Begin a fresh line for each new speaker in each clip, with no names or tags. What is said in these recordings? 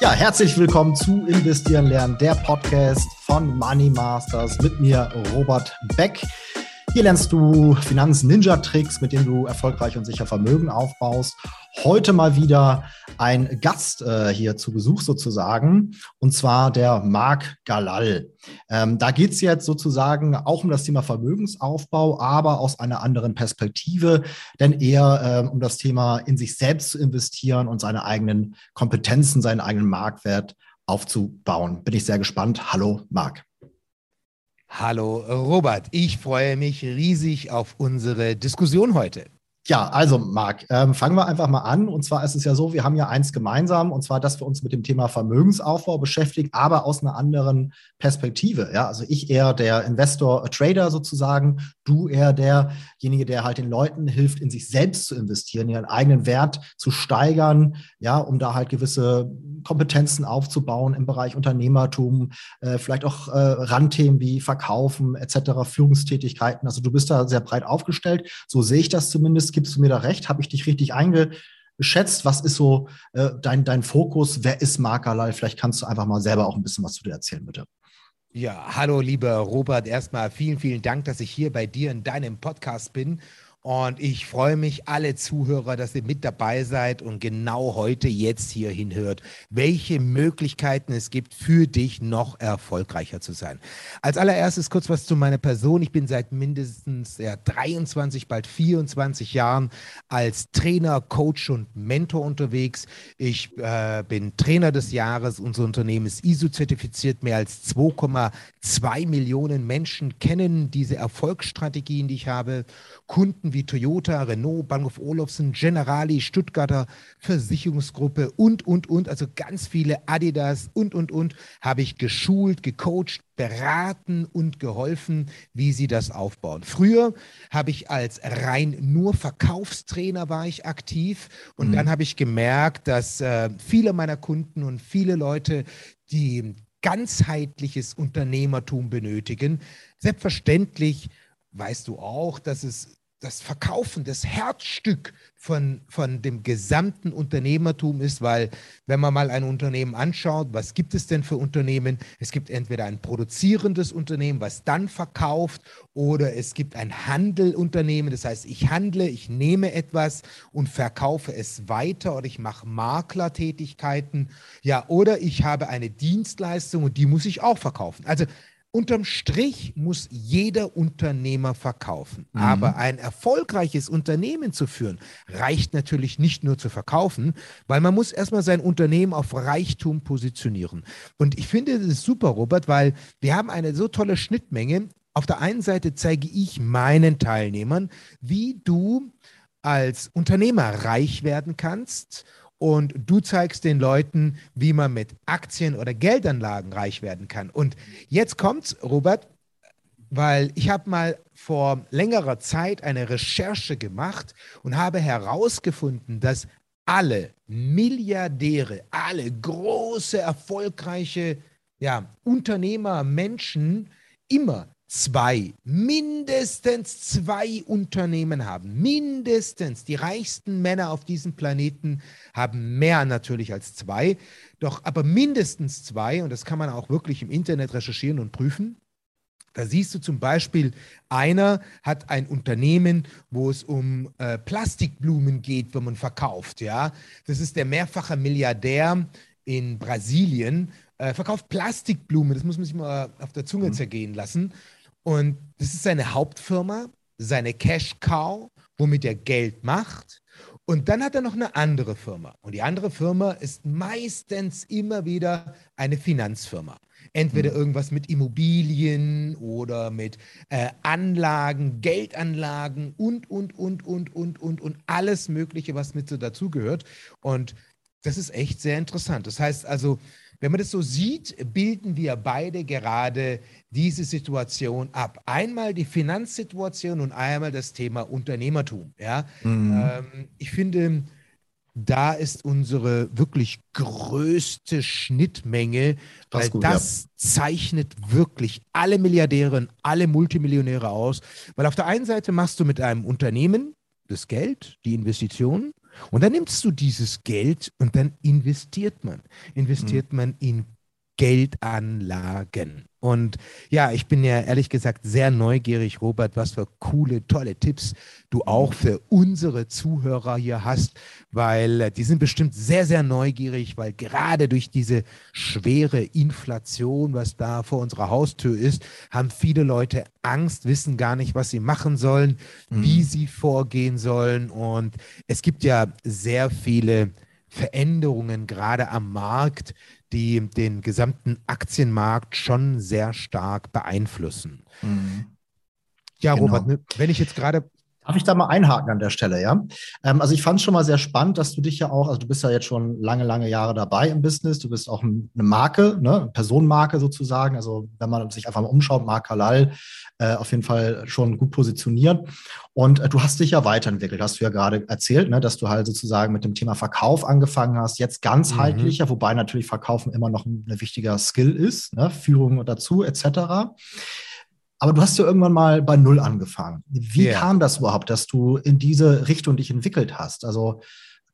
Ja, herzlich willkommen zu Investieren lernen, der Podcast von Money Masters mit mir, Robert Beck. Hier lernst du Finanz-Ninja-Tricks, mit denen du erfolgreich und sicher Vermögen aufbaust. Heute mal wieder ein Gast äh, hier zu Besuch sozusagen, und zwar der Marc Galal. Ähm, da geht es jetzt sozusagen auch um das Thema Vermögensaufbau, aber aus einer anderen Perspektive, denn eher äh, um das Thema in sich selbst zu investieren und seine eigenen Kompetenzen, seinen eigenen Marktwert aufzubauen. Bin ich sehr gespannt. Hallo, Marc.
Hallo Robert, ich freue mich riesig auf unsere Diskussion heute.
Ja, also Marc, ähm, fangen wir einfach mal an. Und zwar ist es ja so, wir haben ja eins gemeinsam, und zwar, dass wir uns mit dem Thema Vermögensaufbau beschäftigen, aber aus einer anderen Perspektive. Ja, also ich eher der Investor, Trader sozusagen, du eher derjenige, der halt den Leuten hilft, in sich selbst zu investieren, ihren eigenen Wert zu steigern, ja, um da halt gewisse Kompetenzen aufzubauen im Bereich Unternehmertum, äh, vielleicht auch äh, Randthemen wie Verkaufen etc., Führungstätigkeiten. Also du bist da sehr breit aufgestellt. So sehe ich das zumindest. Gibst du mir da recht? Habe ich dich richtig eingeschätzt? Was ist so äh, dein, dein Fokus? Wer ist Mark Alal? Vielleicht kannst du einfach mal selber auch ein bisschen was zu dir erzählen, bitte.
Ja, hallo lieber Robert. Erstmal vielen, vielen Dank, dass ich hier bei dir in deinem Podcast bin und ich freue mich, alle Zuhörer, dass ihr mit dabei seid und genau heute jetzt hier hinhört, welche Möglichkeiten es gibt, für dich noch erfolgreicher zu sein. Als allererstes kurz was zu meiner Person. Ich bin seit mindestens ja, 23, bald 24 Jahren als Trainer, Coach und Mentor unterwegs. Ich äh, bin Trainer des Jahres. Unser Unternehmen ist ISO-zertifiziert. Mehr als 2,2 Millionen Menschen kennen diese Erfolgsstrategien, die ich habe. Kunden wie Toyota, Renault, Bahnhof Olufsen, Generali, Stuttgarter Versicherungsgruppe und, und, und, also ganz viele Adidas und, und, und, habe ich geschult, gecoacht, beraten und geholfen, wie sie das aufbauen. Früher habe ich als rein nur Verkaufstrainer war ich aktiv und mhm. dann habe ich gemerkt, dass äh, viele meiner Kunden und viele Leute, die ganzheitliches Unternehmertum benötigen, selbstverständlich weißt du auch, dass es das Verkaufen, das Herzstück von, von dem gesamten Unternehmertum ist, weil wenn man mal ein Unternehmen anschaut, was gibt es denn für Unternehmen? Es gibt entweder ein produzierendes Unternehmen, was dann verkauft, oder es gibt ein Handelunternehmen, das heißt, ich handle, ich nehme etwas und verkaufe es weiter oder ich mache Maklertätigkeiten, ja, oder ich habe eine Dienstleistung und die muss ich auch verkaufen. Also Unterm Strich muss jeder Unternehmer verkaufen. Mhm. Aber ein erfolgreiches Unternehmen zu führen, reicht natürlich nicht nur zu verkaufen, weil man muss erstmal sein Unternehmen auf Reichtum positionieren. Und ich finde das ist super, Robert, weil wir haben eine so tolle Schnittmenge. Auf der einen Seite zeige ich meinen Teilnehmern, wie du als Unternehmer reich werden kannst und du zeigst den Leuten, wie man mit Aktien oder Geldanlagen reich werden kann. Und jetzt kommt's, Robert, weil ich habe mal vor längerer Zeit eine Recherche gemacht und habe herausgefunden, dass alle Milliardäre, alle große, erfolgreiche ja, Unternehmer, Menschen immer zwei, mindestens zwei Unternehmen haben. Mindestens. Die reichsten Männer auf diesem Planeten haben mehr natürlich als zwei. Doch aber mindestens zwei, und das kann man auch wirklich im Internet recherchieren und prüfen. Da siehst du zum Beispiel, einer hat ein Unternehmen, wo es um äh, Plastikblumen geht, wenn man verkauft. Ja, das ist der mehrfache Milliardär in Brasilien, äh, verkauft Plastikblumen. Das muss man sich mal auf der Zunge mhm. zergehen lassen. Und das ist seine Hauptfirma, seine Cash Cow, womit er Geld macht. Und dann hat er noch eine andere Firma. Und die andere Firma ist meistens immer wieder eine Finanzfirma. Entweder mhm. irgendwas mit Immobilien oder mit äh, Anlagen, Geldanlagen und, und, und, und, und, und, und alles Mögliche, was mit so dazugehört. Und das ist echt sehr interessant. Das heißt also, wenn man das so sieht, bilden wir beide gerade diese Situation ab. Einmal die Finanzsituation und einmal das Thema Unternehmertum. Ja? Mhm. Ähm, ich finde, da ist unsere wirklich größte Schnittmenge, weil das, gut, das ja. zeichnet wirklich alle Milliardäre und alle Multimillionäre aus. Weil auf der einen Seite machst du mit einem Unternehmen das Geld, die Investitionen, Und dann nimmst du dieses Geld und dann investiert man. Investiert mhm. man in Geldanlagen. Und ja, ich bin ja ehrlich gesagt sehr neugierig, Robert, was für coole, tolle Tipps du auch für unsere Zuhörer hier hast, weil äh, die sind bestimmt sehr, sehr neugierig, weil gerade durch diese schwere Inflation, was da vor unserer Haustür ist, haben viele Leute Angst, wissen gar nicht, was sie machen sollen, mhm. wie sie vorgehen sollen. Und es gibt ja sehr viele Veränderungen gerade am Markt, die den gesamten Aktienmarkt schon sehr stark beeinflussen. Mhm. Ja, genau. Robert, ne, wenn ich jetzt gerade
Darf ich da mal einhaken an der Stelle, ja? Ähm, also ich fand es schon mal sehr spannend, dass du dich ja auch, also du bist ja jetzt schon lange, lange Jahre dabei im Business, du bist auch eine Marke, ne? eine Personenmarke sozusagen. Also wenn man sich einfach mal umschaut, Mark Halal, äh, auf jeden Fall schon gut positioniert. Und äh, du hast dich ja weiterentwickelt, hast du ja gerade erzählt, ne? dass du halt sozusagen mit dem Thema Verkauf angefangen hast, jetzt ganzheitlicher, mhm. wobei natürlich Verkaufen immer noch ein, ein wichtiger Skill ist, ne? Führung dazu etc. Aber du hast ja irgendwann mal bei Null angefangen. Wie yeah. kam das überhaupt, dass du in diese Richtung dich entwickelt hast? Also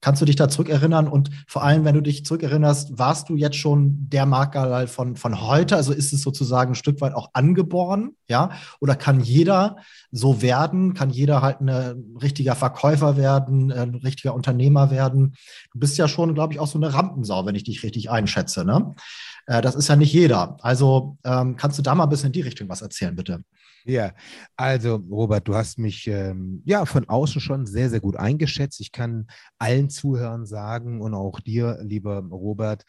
kannst du dich da zurückerinnern? Und vor allem, wenn du dich zurückerinnerst, warst du jetzt schon der Marktgehalt von, von heute? Also ist es sozusagen ein Stück weit auch angeboren? Ja? Oder kann jeder so werden? Kann jeder halt ein richtiger Verkäufer werden, ein richtiger Unternehmer werden? Du bist ja schon, glaube ich, auch so eine Rampensau, wenn ich dich richtig einschätze. Ne? Äh, das ist ja nicht jeder. Also ähm, kannst du da mal ein bisschen in die Richtung was erzählen, bitte?
Ja, also Robert, du hast mich ähm, ja von außen schon sehr, sehr gut eingeschätzt. Ich kann allen Zuhörern sagen und auch dir, lieber Robert,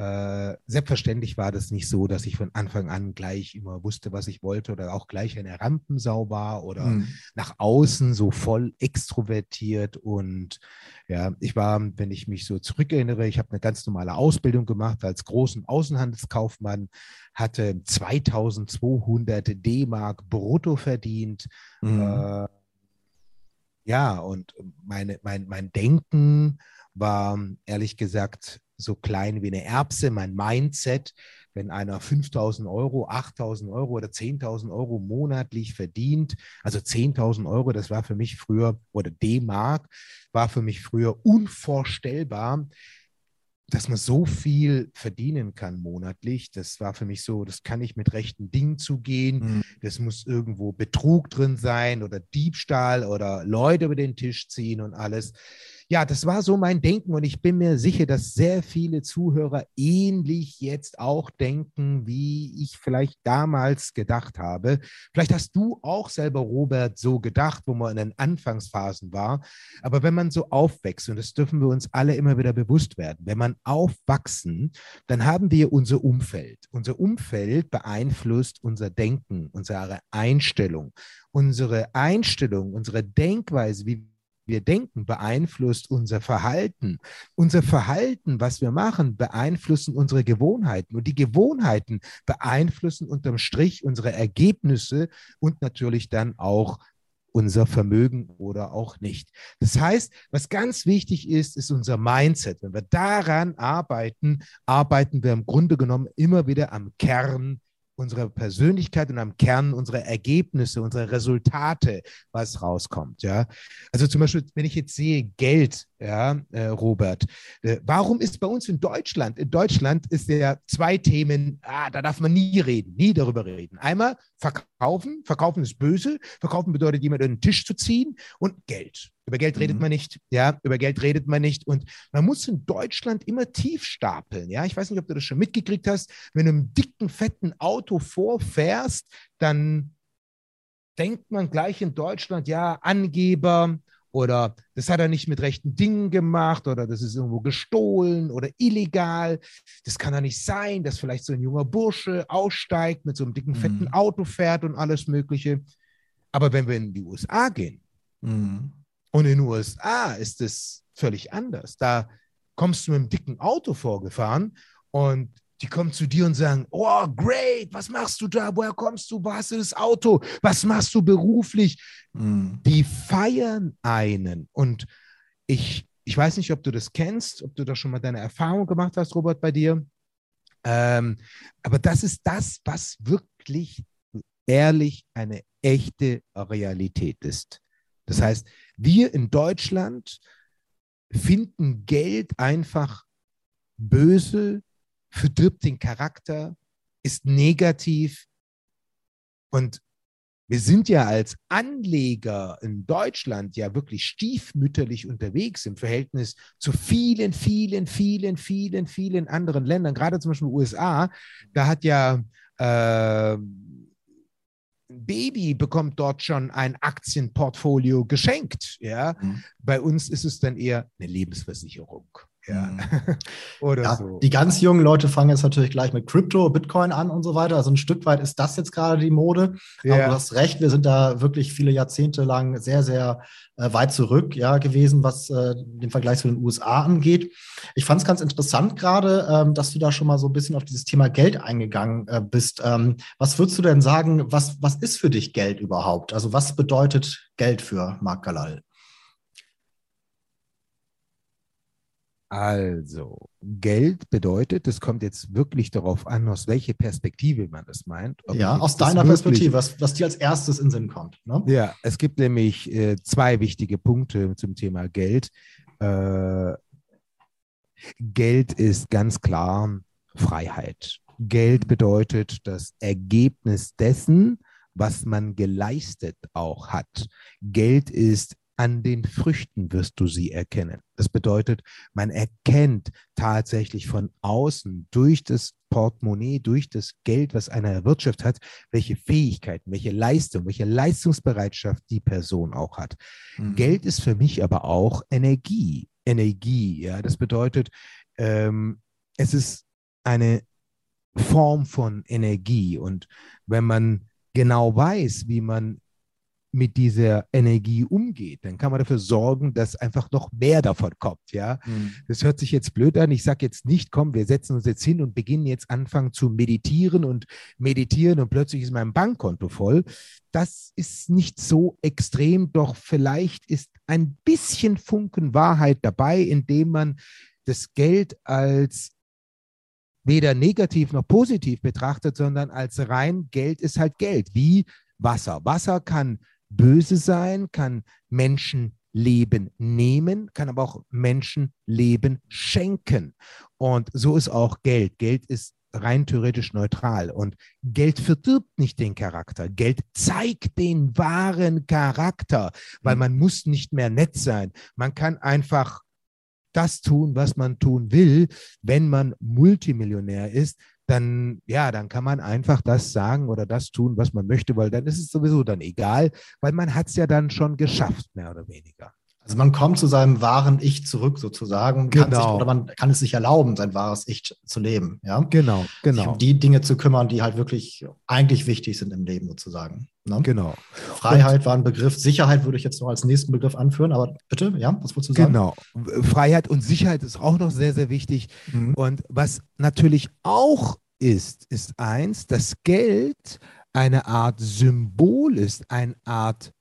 äh, selbstverständlich war das nicht so, dass ich von Anfang an gleich immer wusste, was ich wollte oder auch gleich eine Rampensau war oder mhm. nach außen so voll extrovertiert. Und ja, ich war, wenn ich mich so zurückerinnere, ich habe eine ganz normale Ausbildung gemacht als großen Außenhandelskaufmann, hatte 2200 D-Mark brutto verdient. Mhm. Äh, ja, und meine, mein, mein Denken war ehrlich gesagt so klein wie eine Erbse, mein Mindset. Wenn einer 5000 Euro, 8000 Euro oder 10.000 Euro monatlich verdient, also 10.000 Euro, das war für mich früher, oder D-Mark, war für mich früher unvorstellbar, dass man so viel verdienen kann monatlich. Das war für mich so, das kann nicht mit rechten Dingen zugehen. Mhm. Das muss irgendwo Betrug drin sein oder Diebstahl oder Leute über den Tisch ziehen und alles ja, das war so mein Denken und ich bin mir sicher, dass sehr viele Zuhörer ähnlich jetzt auch denken, wie ich vielleicht damals gedacht habe. Vielleicht hast du auch selber, Robert, so gedacht, wo man in den Anfangsphasen war. Aber wenn man so aufwächst, und das dürfen wir uns alle immer wieder bewusst werden, wenn man aufwachsen, dann haben wir unser Umfeld. Unser Umfeld beeinflusst unser Denken, unsere Einstellung. Unsere Einstellung, unsere Denkweise, wie wir denken, beeinflusst unser Verhalten. Unser Verhalten, was wir machen, beeinflussen unsere Gewohnheiten. Und die Gewohnheiten beeinflussen unterm Strich unsere Ergebnisse und natürlich dann auch unser Vermögen oder auch nicht. Das heißt, was ganz wichtig ist, ist unser Mindset. Wenn wir daran arbeiten, arbeiten wir im Grunde genommen immer wieder am Kern unserer Persönlichkeit und am Kern unserer Ergebnisse, unserer Resultate, was rauskommt. Ja, also zum Beispiel, wenn ich jetzt sehe Geld, ja, äh, Robert, äh, warum ist bei uns in Deutschland, in Deutschland ist ja zwei Themen, ah, da darf man nie reden, nie darüber reden. Einmal verkaufen, verkaufen ist böse, verkaufen bedeutet jemand an den Tisch zu ziehen und Geld. Über Geld redet mhm. man nicht, ja, über Geld redet man nicht. Und man muss in Deutschland immer tief stapeln, ja. Ich weiß nicht, ob du das schon mitgekriegt hast. Wenn du im dicken, fetten Auto vorfährst, dann denkt man gleich in Deutschland, ja, Angeber oder das hat er nicht mit rechten Dingen gemacht oder das ist irgendwo gestohlen oder illegal. Das kann ja nicht sein, dass vielleicht so ein junger Bursche aussteigt, mit so einem dicken, fetten mhm. Auto fährt und alles Mögliche. Aber wenn wir in die USA gehen, mhm. Und in den USA ist es völlig anders. Da kommst du mit einem dicken Auto vorgefahren und die kommen zu dir und sagen, oh, great, was machst du da? Woher kommst du? Wo hast du das Auto? Was machst du beruflich? Mhm. Die feiern einen. Und ich, ich weiß nicht, ob du das kennst, ob du da schon mal deine Erfahrung gemacht hast, Robert, bei dir. Ähm, aber das ist das, was wirklich ehrlich eine echte Realität ist. Das heißt, wir in Deutschland finden Geld einfach böse, verdirbt den Charakter, ist negativ. Und wir sind ja als Anleger in Deutschland ja wirklich stiefmütterlich unterwegs im Verhältnis zu vielen, vielen, vielen, vielen, vielen anderen Ländern, gerade zum Beispiel USA. Da hat ja äh, Baby bekommt dort schon ein Aktienportfolio geschenkt. Ja? Mhm. Bei uns ist es dann eher eine Lebensversicherung. Ja. Mhm.
Oder ja, so. Die ganz jungen Leute fangen jetzt natürlich gleich mit Krypto, Bitcoin an und so weiter. Also ein Stück weit ist das jetzt gerade die Mode. Ja. Aber du hast recht, wir sind da wirklich viele Jahrzehnte lang sehr, sehr äh, weit zurück ja, gewesen, was äh, den Vergleich zu den USA angeht. Ich fand es ganz interessant gerade, ähm, dass du da schon mal so ein bisschen auf dieses Thema Geld eingegangen äh, bist. Ähm, was würdest du denn sagen, was, was ist für dich Geld überhaupt? Also was bedeutet Geld für Marc Galal?
Also, Geld bedeutet, es kommt jetzt wirklich darauf an, aus welcher Perspektive man das meint.
ja, aus deiner Perspektive, was, was dir als erstes in den Sinn kommt.
Ne? Ja, es gibt nämlich äh, zwei wichtige Punkte zum Thema Geld. Äh, Geld ist ganz klar Freiheit. Geld bedeutet das Ergebnis dessen, was man geleistet auch hat. Geld ist an den Früchten wirst du sie erkennen. Das bedeutet, man erkennt tatsächlich von außen durch das Portemonnaie, durch das Geld, was einer erwirtschaftet hat, welche Fähigkeiten, welche Leistung, welche Leistungsbereitschaft die Person auch hat. Mhm. Geld ist für mich aber auch Energie. Energie, ja, das bedeutet, ähm, es ist eine Form von Energie. Und wenn man genau weiß, wie man mit dieser Energie umgeht, dann kann man dafür sorgen, dass einfach noch mehr davon kommt. Ja, mhm. das hört sich jetzt blöd an. Ich sage jetzt nicht, komm, wir setzen uns jetzt hin und beginnen jetzt anfangen zu meditieren und meditieren und plötzlich ist mein Bankkonto voll. Das ist nicht so extrem, doch vielleicht ist ein bisschen Funken Wahrheit dabei, indem man das Geld als weder negativ noch positiv betrachtet, sondern als rein Geld ist halt Geld, wie Wasser. Wasser kann böse sein, kann Menschenleben nehmen, kann aber auch Menschenleben schenken. Und so ist auch Geld. Geld ist rein theoretisch neutral. Und Geld verdirbt nicht den Charakter. Geld zeigt den wahren Charakter, weil man muss nicht mehr nett sein. Man kann einfach das tun, was man tun will, wenn man Multimillionär ist, dann, ja, dann kann man einfach das sagen oder das tun, was man möchte, weil dann ist es sowieso dann egal, weil man hat es ja dann schon geschafft, mehr oder weniger.
Also man kommt zu seinem wahren Ich zurück sozusagen. Genau. Sich, oder man kann es sich erlauben, sein wahres Ich zu leben. Ja?
Genau, genau.
Sich um die Dinge zu kümmern, die halt wirklich eigentlich wichtig sind im Leben sozusagen.
Ne? Genau.
Freiheit und, war ein Begriff. Sicherheit würde ich jetzt noch als nächsten Begriff anführen, aber bitte, ja, was wolltest du sagen?
Genau. Freiheit und Sicherheit ist auch noch sehr, sehr wichtig. Mhm. Und was natürlich auch ist, ist eins, dass Geld eine Art Symbol ist, eine Art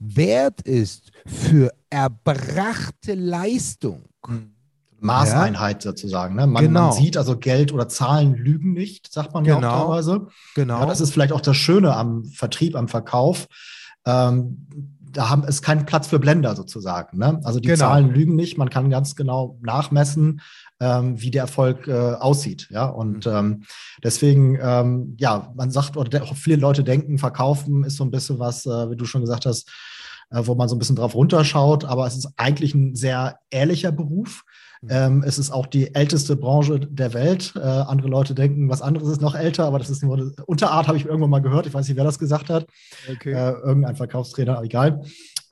Wert ist für erbrachte Leistung.
Mhm. Maßeinheit ja. sozusagen. Ne? Man, genau. man, sieht also Geld oder Zahlen lügen nicht, sagt man genau. ja auch teilweise. Genau. Ja, das ist vielleicht auch das Schöne am Vertrieb, am Verkauf. Ähm, da haben, ist kein Platz für Blender sozusagen. Ne? Also die genau. Zahlen lügen nicht, man kann ganz genau nachmessen, ähm, wie der Erfolg äh, aussieht. Ja, und mhm. ähm, deswegen, ähm, ja, man sagt, oder viele Leute denken, verkaufen ist so ein bisschen was, äh, wie du schon gesagt hast, äh, wo man so ein bisschen drauf runterschaut, aber es ist eigentlich ein sehr ehrlicher Beruf. Mhm. Ähm, es ist auch die älteste Branche der Welt. Äh, andere Leute denken, was anderes ist noch älter, aber das ist nur eine Unterart, habe ich irgendwann mal gehört. Ich weiß nicht, wer das gesagt hat. Okay. Äh, irgendein Verkaufstrainer, egal.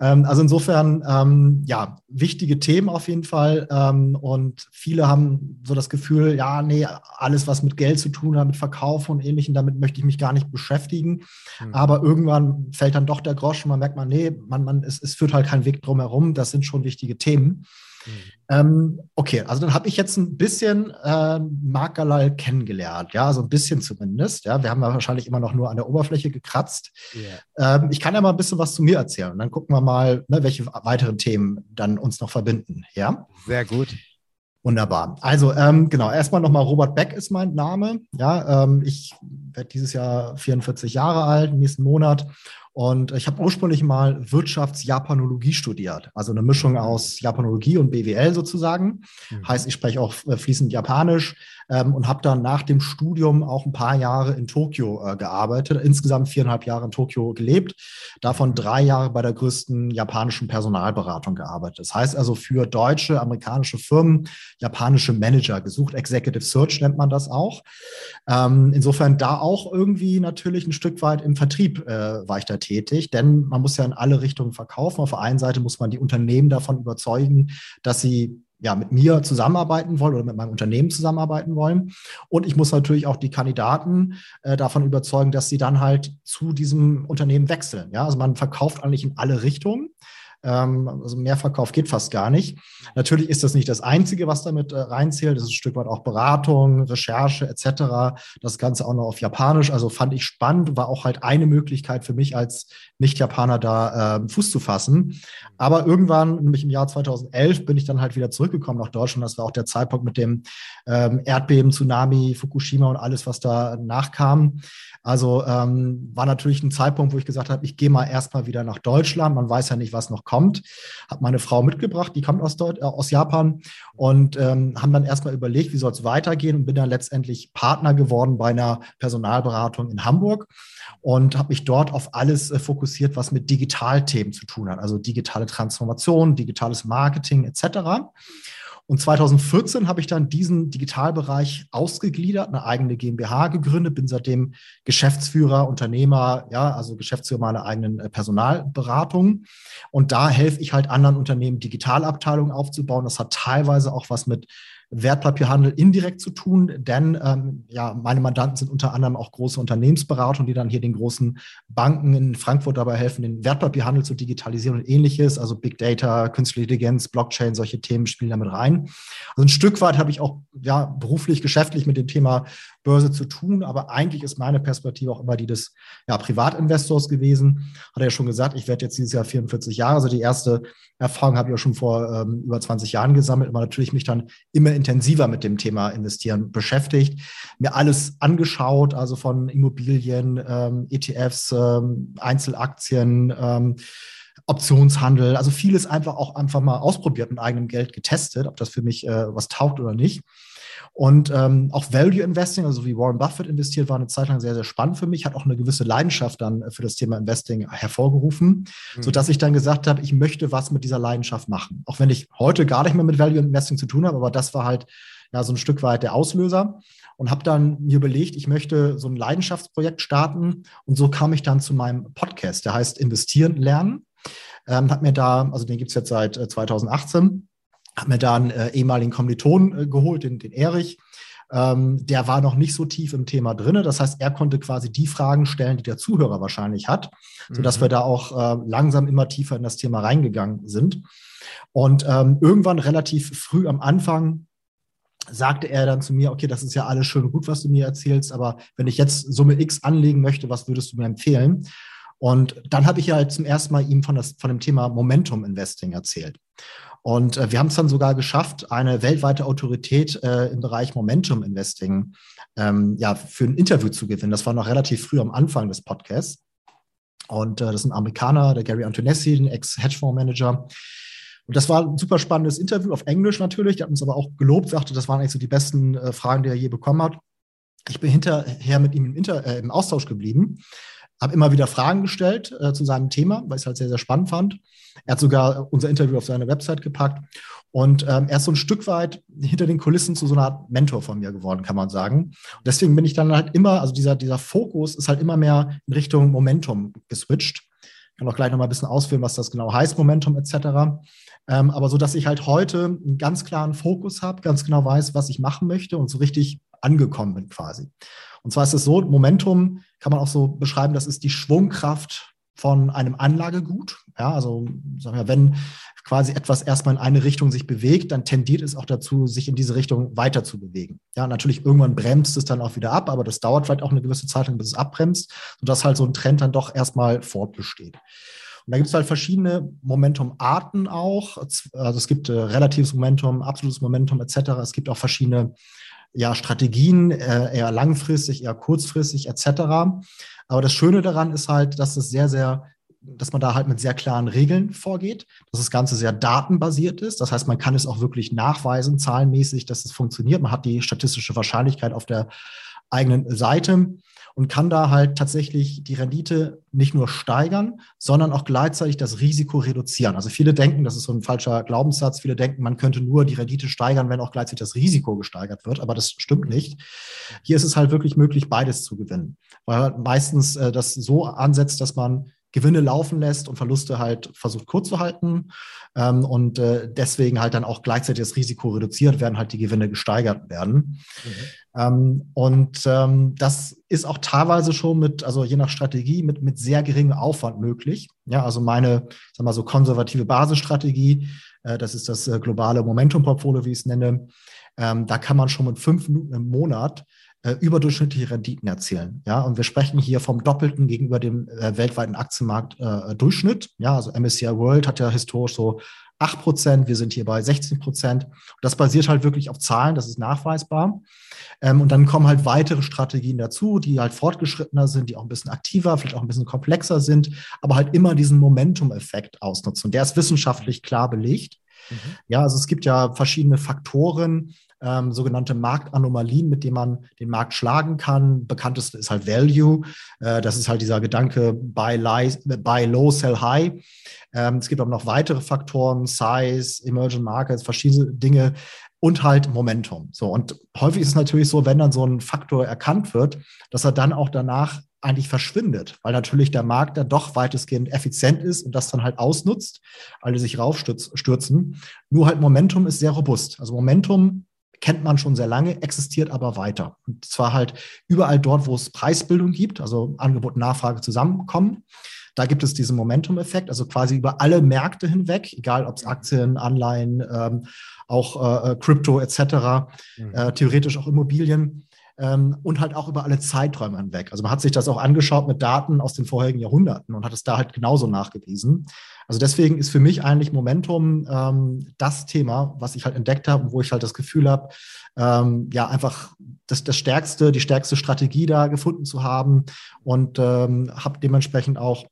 Ähm, also insofern, ähm, ja, wichtige Themen auf jeden Fall. Ähm, und viele haben so das Gefühl, ja, nee, alles, was mit Geld zu tun hat, mit Verkauf und Ähnlichem, damit möchte ich mich gar nicht beschäftigen. Mhm. Aber irgendwann fällt dann doch der Groschen, man merkt man, nee, man, man, es, es führt halt kein Weg drum herum. Das sind schon wichtige Themen. Mhm. Ähm, okay, also dann habe ich jetzt ein bisschen äh, Mark Galal kennengelernt, ja, so ein bisschen zumindest. Ja, wir haben ja wahrscheinlich immer noch nur an der Oberfläche gekratzt. Yeah. Ähm, ich kann ja mal ein bisschen was zu mir erzählen und dann gucken wir mal, ne, welche weiteren Themen dann uns noch verbinden. Ja,
sehr gut.
Wunderbar. Also ähm, genau, erstmal nochmal Robert Beck ist mein Name. Ja, ähm, ich werde dieses Jahr 44 Jahre alt, nächsten Monat Und ich habe ursprünglich mal Wirtschaftsjapanologie studiert, also eine Mischung mhm. aus Japanologie und BWL sozusagen. Mhm. Heißt, ich spreche auch äh, fließend Japanisch ähm, und habe dann nach dem Studium auch ein paar Jahre in Tokio äh, gearbeitet, insgesamt viereinhalb Jahre in Tokio gelebt, davon drei Jahre bei der größten japanischen Personalberatung gearbeitet. Das heißt also für deutsche, amerikanische Firmen japanische Manager gesucht, Executive Search nennt man das auch. Ähm, insofern da auch irgendwie natürlich ein Stück weit im Vertrieb äh, war ich da tätig tätig, denn man muss ja in alle Richtungen verkaufen. Auf der einen Seite muss man die Unternehmen davon überzeugen, dass sie ja, mit mir zusammenarbeiten wollen oder mit meinem Unternehmen zusammenarbeiten wollen. Und ich muss natürlich auch die Kandidaten äh, davon überzeugen, dass sie dann halt zu diesem Unternehmen wechseln. Ja, also man verkauft eigentlich in alle Richtungen. Ähm, also Mehrverkauf geht fast gar nicht. Natürlich ist das nicht das Einzige, was damit äh, reinzählt. Das ist ein Stück weit auch Beratung, Recherche etc. Das Ganze auch noch auf Japanisch. Also fand ich spannend, war auch halt eine Möglichkeit für mich als Nicht-Japaner da äh, Fuß zu fassen. Aber irgendwann, nämlich im Jahr 2011, bin ich dann halt wieder zurückgekommen nach Deutschland. Das war auch der Zeitpunkt mit dem ähm, Erdbeben, Tsunami, Fukushima und alles, was da nachkam. Also ähm, war natürlich ein Zeitpunkt, wo ich gesagt habe, ich gehe mal erstmal wieder nach Deutschland. Man weiß ja nicht, was noch kommt. Habe meine Frau mitgebracht, die kommt aus, Deut äh, aus Japan und ähm, haben dann erstmal überlegt, wie soll es weitergehen und bin dann letztendlich Partner geworden bei einer Personalberatung in Hamburg und habe mich dort auf alles äh, fokussiert, was mit Digitalthemen zu tun hat, also digitale Transformation, digitales Marketing etc. Und 2014 habe ich dann diesen Digitalbereich ausgegliedert, eine eigene GmbH gegründet, bin seitdem Geschäftsführer, Unternehmer, ja, also Geschäftsführer meiner eigenen äh, Personalberatung. Und da helfe ich halt anderen Unternehmen, Digitalabteilungen aufzubauen. Das hat teilweise auch was mit Wertpapierhandel indirekt zu tun, denn ähm, ja, meine Mandanten sind unter anderem auch große Unternehmensberatungen, die dann hier den großen Banken in Frankfurt dabei helfen, den Wertpapierhandel zu digitalisieren und ähnliches. Also Big Data, Künstliche Intelligenz, Blockchain, solche Themen spielen damit rein. Also ein Stück weit habe ich auch ja, beruflich, geschäftlich mit dem Thema Börse zu tun, aber eigentlich ist meine Perspektive auch immer die des ja, Privatinvestors gewesen. Hat er ja schon gesagt, ich werde jetzt dieses Jahr 44 Jahre, also die erste Erfahrung habe ich auch schon vor ähm, über 20 Jahren gesammelt, aber natürlich mich dann immer intensiver mit dem Thema Investieren beschäftigt, mir alles angeschaut, also von Immobilien, ähm, ETFs, ähm, Einzelaktien, ähm, Optionshandel, also vieles einfach auch einfach mal ausprobiert mit eigenem Geld getestet, ob das für mich äh, was taugt oder nicht. Und ähm, auch Value Investing, also wie Warren Buffett investiert, war eine Zeit lang sehr, sehr spannend für mich, hat auch eine gewisse Leidenschaft dann für das Thema Investing hervorgerufen, mhm. sodass ich dann gesagt habe, ich möchte was mit dieser Leidenschaft machen. Auch wenn ich heute gar nicht mehr mit Value Investing zu tun habe, aber das war halt ja so ein Stück weit der Auslöser und habe dann mir überlegt, ich möchte so ein Leidenschaftsprojekt starten und so kam ich dann zu meinem Podcast, der heißt Investieren lernen. Ähm, hat mir da, also den gibt es jetzt seit äh, 2018 habe mir da einen äh, ehemaligen Kommiliton äh, geholt, den, den Erich. Ähm, der war noch nicht so tief im Thema drin. Das heißt, er konnte quasi die Fragen stellen, die der Zuhörer wahrscheinlich hat, sodass mhm. wir da auch äh, langsam immer tiefer in das Thema reingegangen sind. Und ähm, irgendwann relativ früh am Anfang sagte er dann zu mir, okay, das ist ja alles schön und gut, was du mir erzählst, aber wenn ich jetzt Summe X anlegen möchte, was würdest du mir empfehlen? Und dann habe ich ja halt zum ersten Mal ihm von, das, von dem Thema Momentum Investing erzählt. Und äh, wir haben es dann sogar geschafft, eine weltweite Autorität äh, im Bereich Momentum Investing ähm, ja, für ein Interview zu gewinnen. Das war noch relativ früh am Anfang des Podcasts. Und äh, das ist ein Amerikaner, der Gary Antonessi, ein Ex-Hedgefonds-Manager. Und das war ein super spannendes Interview auf Englisch natürlich. Der hat uns aber auch gelobt, sagte, das waren eigentlich so die besten äh, Fragen, die er je bekommen hat. Ich bin hinterher mit ihm im, Inter äh, im Austausch geblieben habe immer wieder Fragen gestellt äh, zu seinem Thema, weil ich es halt sehr, sehr spannend fand. Er hat sogar unser Interview auf seine Website gepackt. Und ähm, er ist so ein Stück weit hinter den Kulissen zu so einer Art Mentor von mir geworden, kann man sagen. Und deswegen bin ich dann halt immer, also dieser, dieser Fokus ist halt immer mehr in Richtung Momentum geswitcht. Ich kann auch gleich nochmal ein bisschen ausführen, was das genau heißt, Momentum etc. Ähm, aber so, dass ich halt heute einen ganz klaren Fokus habe, ganz genau weiß, was ich machen möchte und so richtig angekommen bin quasi. Und zwar ist es so, Momentum kann man auch so beschreiben, das ist die Schwungkraft von einem Anlagegut. Ja, also sagen wir, wenn quasi etwas erstmal in eine Richtung sich bewegt, dann tendiert es auch dazu, sich in diese Richtung weiter zu bewegen. Ja, natürlich irgendwann bremst es dann auch wieder ab, aber das dauert vielleicht auch eine gewisse Zeit bis es abbremst, sodass halt so ein Trend dann doch erstmal fortbesteht. Und da gibt es halt verschiedene Momentum-Arten auch. Also es gibt äh, relatives Momentum, absolutes Momentum etc. Es gibt auch verschiedene ja, Strategien, äh, eher langfristig, eher kurzfristig etc. Aber das Schöne daran ist halt, dass es sehr, sehr dass man da halt mit sehr klaren Regeln vorgeht, dass das Ganze sehr datenbasiert ist. Das heißt, man kann es auch wirklich nachweisen, zahlenmäßig, dass es funktioniert. Man hat die statistische Wahrscheinlichkeit auf der eigenen Seite und kann da halt tatsächlich die Rendite nicht nur steigern, sondern auch gleichzeitig das Risiko reduzieren. Also viele denken, das ist so ein falscher Glaubenssatz, viele denken, man könnte nur die Rendite steigern, wenn auch gleichzeitig das Risiko gesteigert wird, aber das stimmt nicht. Hier ist es halt wirklich möglich, beides zu gewinnen, weil meistens äh, das so ansetzt, dass man Gewinne laufen lässt und Verluste halt versucht kurz zu halten ähm, und äh, deswegen halt dann auch gleichzeitig das Risiko reduziert werden, halt die Gewinne gesteigert werden. Mhm. Ähm, und ähm, das ist auch teilweise schon mit, also je nach Strategie, mit, mit sehr geringem Aufwand möglich. Ja, also meine, sag mal so konservative Basisstrategie, äh, das ist das äh, globale Momentum-Portfolio, wie ich es nenne. Ähm, da kann man schon mit fünf Minuten im Monat äh, überdurchschnittliche Renditen erzielen. Ja, und wir sprechen hier vom Doppelten gegenüber dem äh, weltweiten Aktienmarkt-Durchschnitt. Äh, ja, also MSCI World hat ja historisch so 8 Prozent, wir sind hier bei 16 Prozent. Das basiert halt wirklich auf Zahlen, das ist nachweisbar. Ähm, und dann kommen halt weitere Strategien dazu, die halt fortgeschrittener sind, die auch ein bisschen aktiver, vielleicht auch ein bisschen komplexer sind, aber halt immer diesen Momentum-Effekt ausnutzen. Und der ist wissenschaftlich klar belegt. Mhm. Ja, also es gibt ja verschiedene Faktoren, ähm, sogenannte Marktanomalien, mit denen man den Markt schlagen kann. Bekannteste ist halt Value. Äh, das ist halt dieser Gedanke buy, lie, buy low, sell high. Ähm, es gibt aber noch weitere Faktoren, Size, Emerging Markets, verschiedene Dinge und halt Momentum. So und häufig ist es natürlich so, wenn dann so ein Faktor erkannt wird, dass er dann auch danach eigentlich verschwindet, weil natürlich der Markt dann doch weitestgehend effizient ist und das dann halt ausnutzt, alle sich raufstürzen. Nur halt Momentum ist sehr robust. Also Momentum kennt man schon sehr lange, existiert aber weiter. Und zwar halt überall dort, wo es Preisbildung gibt, also Angebot und Nachfrage zusammenkommen. Da gibt es diesen Momentum-Effekt, also quasi über alle Märkte hinweg, egal ob es Aktien, Anleihen, ähm, auch äh, Krypto etc., mhm. äh, theoretisch auch Immobilien ähm, und halt auch über alle Zeiträume hinweg. Also man hat sich das auch angeschaut mit Daten aus den vorherigen Jahrhunderten und hat es da halt genauso nachgewiesen. Also deswegen ist für mich eigentlich Momentum ähm, das Thema, was ich halt entdeckt habe und wo ich halt das Gefühl habe, ähm, ja, einfach das, das stärkste, die stärkste Strategie da gefunden zu haben und ähm, habe dementsprechend auch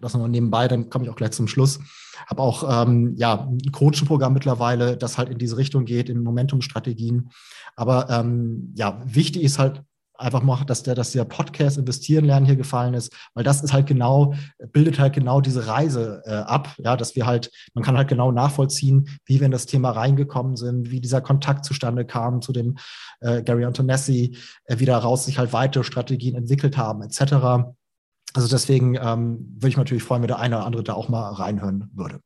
das noch nebenbei, dann komme ich auch gleich zum Schluss. Habe auch ähm, ja, ein Coaching-Programm mittlerweile, das halt in diese Richtung geht, in Momentum-Strategien. Aber ähm, ja, wichtig ist halt einfach mal, dass der, dass der Podcast Investieren lernen hier gefallen ist, weil das ist halt genau, bildet halt genau diese Reise äh, ab, ja, dass wir halt, man kann halt genau nachvollziehen, wie wir in das Thema reingekommen sind, wie dieser Kontakt zustande kam zu dem äh, Gary Antonessi, äh, wie daraus sich halt weitere Strategien entwickelt haben, etc. Also deswegen ähm, würde ich mich natürlich freuen, wenn der eine oder andere da auch mal reinhören würde.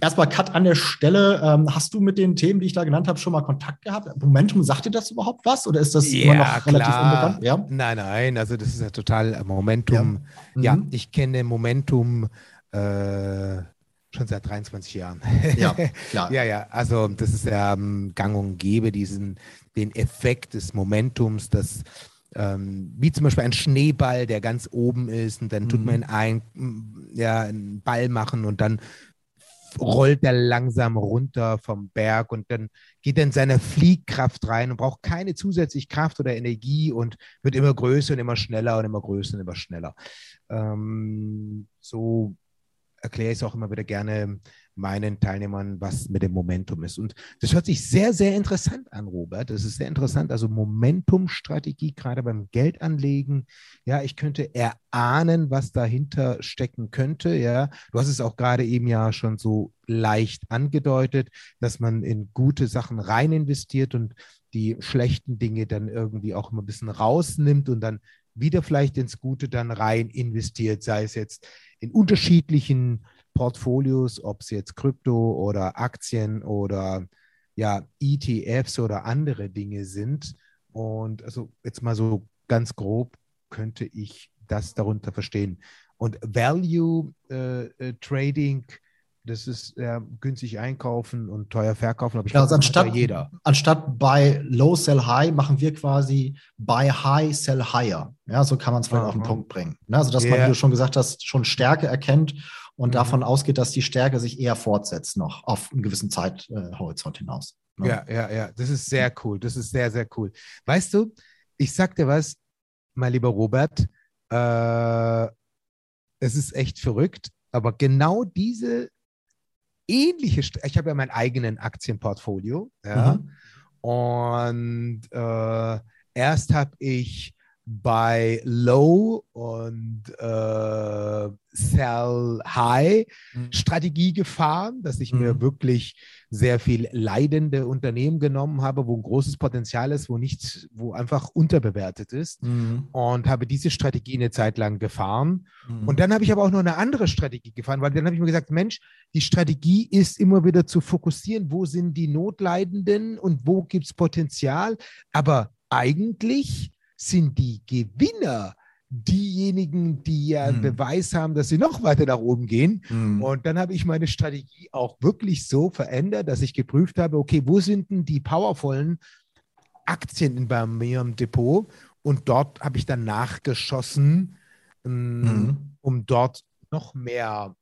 Erstmal Cut an der Stelle. Ähm, hast du mit den Themen, die ich da genannt habe, schon mal Kontakt gehabt? Momentum, sagt dir das überhaupt was? Oder ist das
ja, immer noch relativ klar. unbekannt? Ja, nein, nein. Also das ist ja total äh, Momentum. Ja, mhm. ja ich kenne Momentum äh, schon seit 23 Jahren. Ja, klar. ja, ja. Also das ist ja ähm, gang und gäbe, diesen, den Effekt des Momentums, das ähm, wie zum Beispiel ein Schneeball, der ganz oben ist und dann tut mhm. man ein, ja, einen Ball machen und dann rollt er langsam runter vom Berg und dann geht er in seine Fliehkraft rein und braucht keine zusätzliche Kraft oder Energie und wird immer größer und immer schneller und immer größer und immer schneller. Ähm, so erkläre ich es auch immer wieder gerne meinen Teilnehmern, was mit dem Momentum ist. Und das hört sich sehr, sehr interessant an, Robert. Das ist sehr interessant. Also Momentumstrategie, gerade beim Geldanlegen. Ja, ich könnte erahnen, was dahinter stecken könnte. Ja, du hast es auch gerade eben ja schon so leicht angedeutet, dass man in gute Sachen rein investiert und die schlechten Dinge dann irgendwie auch immer ein bisschen rausnimmt und dann wieder vielleicht ins Gute dann rein investiert, sei es jetzt in unterschiedlichen Portfolios, ob es jetzt Krypto oder Aktien oder ja, ETFs oder andere Dinge sind. Und also jetzt mal so ganz grob könnte ich das darunter verstehen. Und Value äh, äh, Trading, das ist äh, günstig einkaufen und teuer verkaufen,
aber ich ja, glaube, also anstatt, jeder. Anstatt buy low, sell high, machen wir quasi buy high, sell higher. Ja, so kann man es vielleicht auf den Punkt bringen. Ne? Also, dass yeah. man, wie du schon gesagt hast, schon Stärke erkennt und mhm. davon ausgeht, dass die Stärke sich eher fortsetzt noch auf einen gewissen Zeithorizont hinaus.
Ne? Ja, ja, ja, das ist sehr cool. Das ist sehr, sehr cool. Weißt du, ich sag dir was, mein lieber Robert, äh, es ist echt verrückt, aber genau diese ähnliche, ich habe ja mein eigenen Aktienportfolio, ja, mhm. und äh, erst habe ich bei Low und äh, Sell High mhm. Strategie gefahren, dass ich mhm. mir wirklich sehr viel leidende Unternehmen genommen habe, wo ein großes Potenzial ist, wo nichts, wo einfach unterbewertet ist mhm. und habe diese Strategie eine Zeit lang gefahren. Mhm. Und dann habe ich aber auch noch eine andere Strategie gefahren, weil dann habe ich mir gesagt, Mensch, die Strategie ist immer wieder zu fokussieren, wo sind die Notleidenden und wo gibt es Potenzial. Aber eigentlich sind die Gewinner diejenigen, die ja einen hm. Beweis haben, dass sie noch weiter nach oben gehen. Hm. Und dann habe ich meine Strategie auch wirklich so verändert, dass ich geprüft habe, okay, wo sind denn die powervollen Aktien in bei mir im Depot? Und dort habe ich dann nachgeschossen, ähm, hm. um dort noch mehr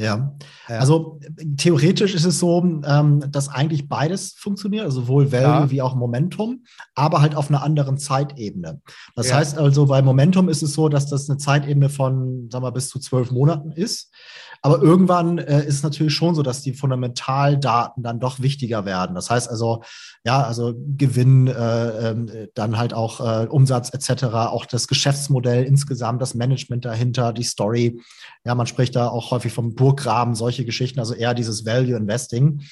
ja, also theoretisch ist es so, ähm, dass eigentlich beides funktioniert, also sowohl Value ja. wie auch Momentum, aber halt auf einer anderen Zeitebene. Das ja. heißt also, bei Momentum ist es so, dass das eine Zeitebene von, sagen wir, bis zu zwölf Monaten ist. Aber irgendwann äh, ist es natürlich schon so, dass die Fundamentaldaten dann doch wichtiger werden. Das heißt also, ja, also Gewinn, äh, äh, dann halt auch äh, Umsatz etc., auch das Geschäftsmodell insgesamt, das Management dahinter, die Story. Ja, man spricht da auch häufig vom Burggraben, solche Geschichten, also eher dieses Value Investing.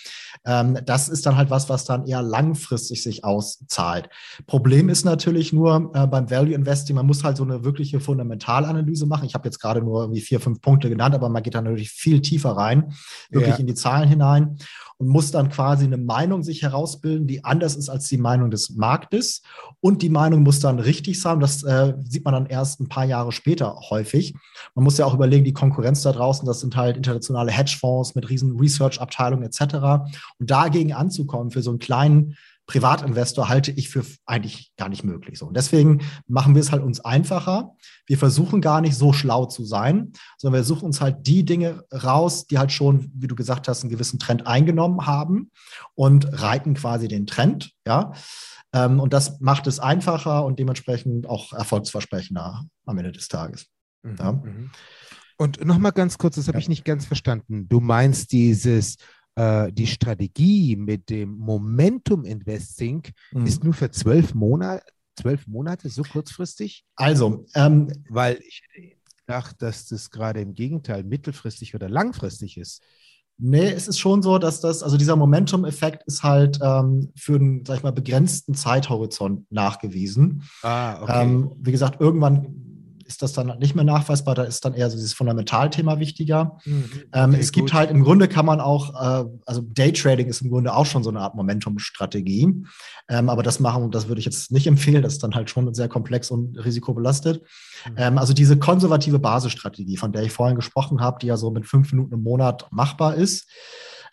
Ähm, das ist dann halt was, was dann eher langfristig sich auszahlt. Problem ist natürlich nur äh, beim Value Investing, man muss halt so eine wirkliche Fundamentalanalyse machen. Ich habe jetzt gerade nur irgendwie vier, fünf Punkte genannt, aber man geht dann natürlich viel tiefer rein, wirklich ja. in die Zahlen hinein und muss dann quasi eine Meinung sich herausbilden, die anders ist als die Meinung des Marktes. Und die Meinung muss dann richtig sein. Das äh, sieht man dann erst ein paar Jahre später häufig. Man muss ja auch überlegen, die Konkurrenz da draußen, das sind halt internationale Hedgefonds mit riesen Research-Abteilungen etc. Und dagegen anzukommen für so einen kleinen Privatinvestor halte ich für eigentlich gar nicht möglich. So. Und deswegen machen wir es halt uns einfacher. Wir versuchen gar nicht so schlau zu sein, sondern wir suchen uns halt die Dinge raus, die halt schon, wie du gesagt hast, einen gewissen Trend eingenommen haben und reiten quasi den Trend. Ja. Ähm, und das macht es einfacher und dementsprechend auch erfolgsversprechender am Ende des Tages. Mhm. Ja.
Mhm. Und nochmal ganz kurz, das habe ja. ich nicht ganz verstanden. Du meinst dieses äh, die Strategie mit dem Momentum Investing mhm. ist nur für zwölf Monate, zwölf Monate, so kurzfristig?
Also, ähm,
weil ich dachte, dass das gerade im Gegenteil mittelfristig oder langfristig ist.
Nee, es ist schon so, dass das, also dieser Momentum-Effekt ist halt ähm, für einen, sag ich mal, begrenzten Zeithorizont nachgewiesen. Ah, okay. Ähm, wie gesagt, irgendwann ist das dann nicht mehr nachweisbar. Da ist dann eher so dieses Fundamentalthema wichtiger. Mhm, ähm, okay, es gibt gut. halt im Grunde kann man auch, äh, also Daytrading ist im Grunde auch schon so eine Art Momentum-Strategie. Ähm, aber das machen, das würde ich jetzt nicht empfehlen. Das ist dann halt schon sehr komplex und risikobelastet. Mhm. Ähm, also diese konservative Basisstrategie, von der ich vorhin gesprochen habe, die ja so mit fünf Minuten im Monat machbar ist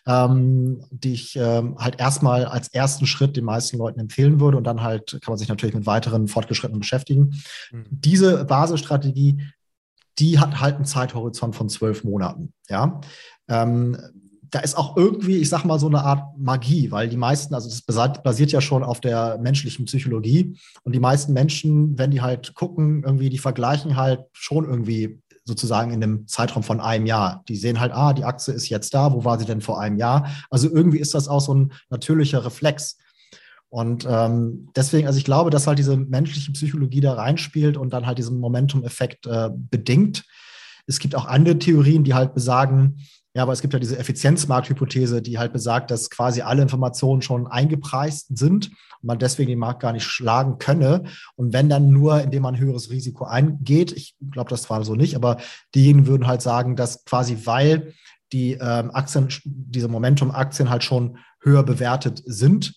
ähm, die ich ähm, halt erstmal als ersten Schritt den meisten Leuten empfehlen würde und dann halt kann man sich natürlich mit weiteren Fortgeschrittenen beschäftigen. Mhm. Diese Basisstrategie, die hat halt einen Zeithorizont von zwölf Monaten. Ja. Ähm, da ist auch irgendwie, ich sag mal, so eine Art Magie, weil die meisten, also das basiert ja schon auf der menschlichen Psychologie und die meisten Menschen, wenn die halt gucken, irgendwie, die vergleichen halt schon irgendwie sozusagen in einem Zeitraum von einem Jahr. Die sehen halt, ah, die Achse ist jetzt da, wo war sie denn vor einem Jahr? Also irgendwie ist das auch so ein natürlicher Reflex. Und ähm, deswegen, also ich glaube, dass halt diese menschliche Psychologie da reinspielt und dann halt diesen Momentum-Effekt äh, bedingt. Es gibt auch andere Theorien, die halt besagen, ja, aber es gibt ja diese Effizienzmarkthypothese, die halt besagt, dass quasi alle Informationen schon eingepreist sind und man deswegen den Markt gar nicht schlagen könne. Und wenn dann nur, indem man höheres Risiko eingeht, ich glaube, das war so nicht, aber diejenigen würden halt sagen, dass quasi weil die ähm, Aktien, diese Momentum-Aktien halt schon höher bewertet sind,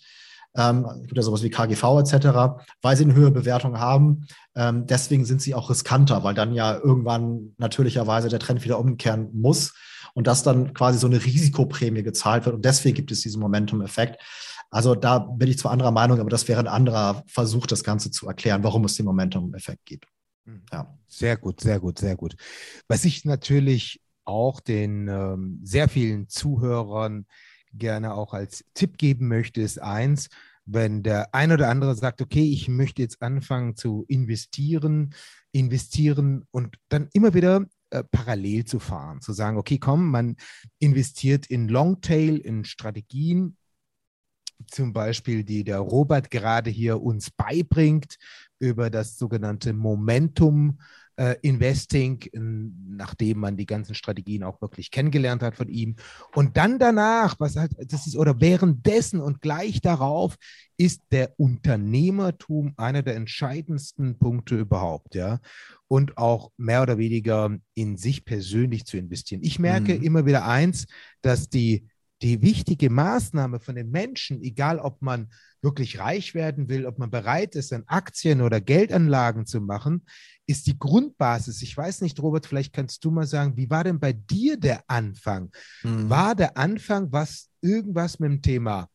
ähm, gibt ja sowas wie KGV etc., weil sie eine höhere Bewertung haben. Ähm, deswegen sind sie auch riskanter, weil dann ja irgendwann natürlicherweise der Trend wieder umkehren muss und dass dann quasi so eine Risikoprämie gezahlt wird. Und deswegen gibt es diesen Momentum-Effekt. Also da bin ich zwar anderer Meinung, aber das wäre ein anderer Versuch, das Ganze zu erklären, warum es den Momentum-Effekt gibt.
Mhm. Ja. Sehr gut, sehr gut, sehr gut. Was ich natürlich auch den ähm, sehr vielen Zuhörern gerne auch als Tipp geben möchte, ist eins, wenn der ein oder andere sagt, okay, ich möchte jetzt anfangen zu investieren, investieren und dann immer wieder äh, parallel zu fahren, zu sagen, okay, komm, man investiert in Longtail, in Strategien, zum Beispiel, die der Robert gerade hier uns beibringt über das sogenannte Momentum äh, Investing, nachdem man die ganzen Strategien auch wirklich kennengelernt hat von ihm. Und dann danach, was halt, das ist, oder währenddessen und gleich darauf ist der Unternehmertum einer der entscheidendsten Punkte überhaupt, ja. Und auch mehr oder weniger in sich persönlich zu investieren. Ich merke mhm. immer wieder eins, dass die die wichtige Maßnahme von den Menschen, egal ob man wirklich reich werden will, ob man bereit ist, an Aktien oder Geldanlagen zu machen, ist die Grundbasis. Ich weiß nicht, Robert, vielleicht kannst du mal sagen, wie war denn bei dir der Anfang? Mhm. War der Anfang was irgendwas mit dem Thema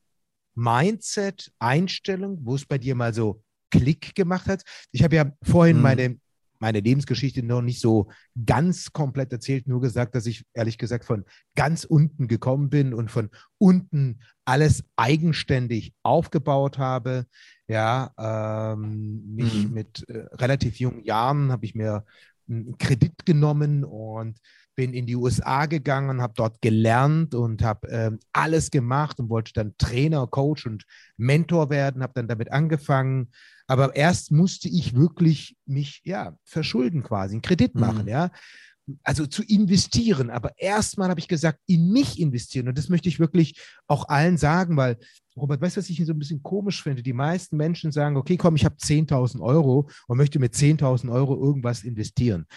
Mindset, Einstellung, wo es bei dir mal so Klick gemacht hat? Ich habe ja vorhin mhm. meine meine Lebensgeschichte noch nicht so ganz komplett erzählt, nur gesagt, dass ich ehrlich gesagt von ganz unten gekommen bin und von unten alles eigenständig aufgebaut habe. Ja, ähm, mich mhm. mit äh, relativ jungen Jahren habe ich mir einen Kredit genommen und bin in die USA gegangen, habe dort gelernt und habe äh, alles gemacht und wollte dann Trainer, Coach und Mentor werden, habe dann damit angefangen, aber erst musste ich wirklich mich ja verschulden quasi, einen Kredit machen, mhm. ja. Also zu investieren. Aber erstmal habe ich gesagt, in mich investieren. Und das möchte ich wirklich auch allen sagen, weil, Robert, weißt du, was ich so ein bisschen komisch finde? Die meisten Menschen sagen, okay, komm, ich habe 10.000 Euro und möchte mit 10.000 Euro irgendwas investieren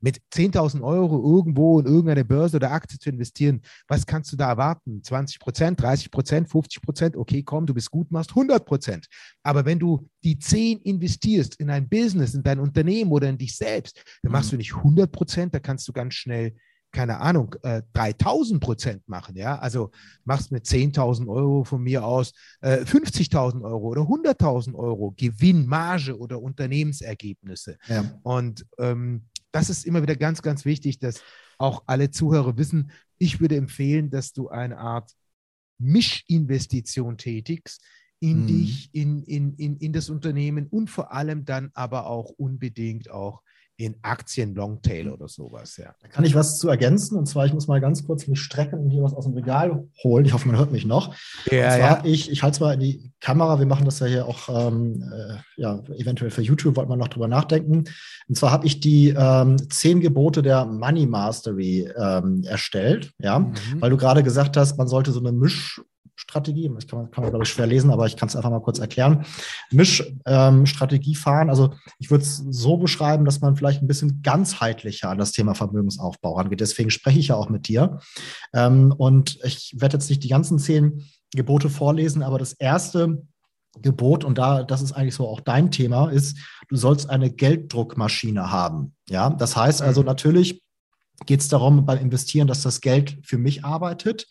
mit 10.000 Euro irgendwo in irgendeine Börse oder Aktie zu investieren, was kannst du da erwarten? 20 Prozent, 30 Prozent, 50 Prozent? Okay, komm, du bist gut, machst 100 Prozent. Aber wenn du die 10 investierst in ein Business, in dein Unternehmen oder in dich selbst, dann machst mhm. du nicht 100 Prozent, da kannst du ganz schnell keine Ahnung, äh, 3000 Prozent machen, ja, also machst mit 10.000 Euro von mir aus äh, 50.000 Euro oder 100.000 Euro Gewinn, Marge oder Unternehmensergebnisse. Ja. Und ähm, das ist immer wieder ganz, ganz wichtig, dass auch alle Zuhörer wissen, ich würde empfehlen, dass du eine Art Mischinvestition tätigst in mhm. dich, in, in, in, in das Unternehmen und vor allem dann aber auch unbedingt auch in Aktien Longtail oder sowas, ja.
Da kann ich was zu ergänzen und zwar, ich muss mal ganz kurz mich strecken und hier was aus dem Regal holen. Ich hoffe, man hört mich noch. Ja, und zwar, ja. ich, ich halte es mal in die Kamera, wir machen das ja hier auch, ähm, äh, ja, eventuell für YouTube, wollte man noch drüber nachdenken. Und zwar habe ich die ähm, zehn Gebote der Money Mastery ähm, erstellt, ja, mhm. weil du gerade gesagt hast, man sollte so eine Misch Strategie, das kann man, kann man glaube ich, schwer lesen, aber ich kann es einfach mal kurz erklären. Mischstrategie ähm, fahren. Also ich würde es so beschreiben, dass man vielleicht ein bisschen ganzheitlicher an das Thema Vermögensaufbau rangeht. Deswegen spreche ich ja auch mit dir. Ähm, und ich werde jetzt nicht die ganzen zehn Gebote vorlesen, aber das erste Gebot, und da, das ist eigentlich so auch dein Thema, ist, du sollst eine Gelddruckmaschine haben. Ja, das heißt also mhm. natürlich geht es darum beim Investieren, dass das Geld für mich arbeitet.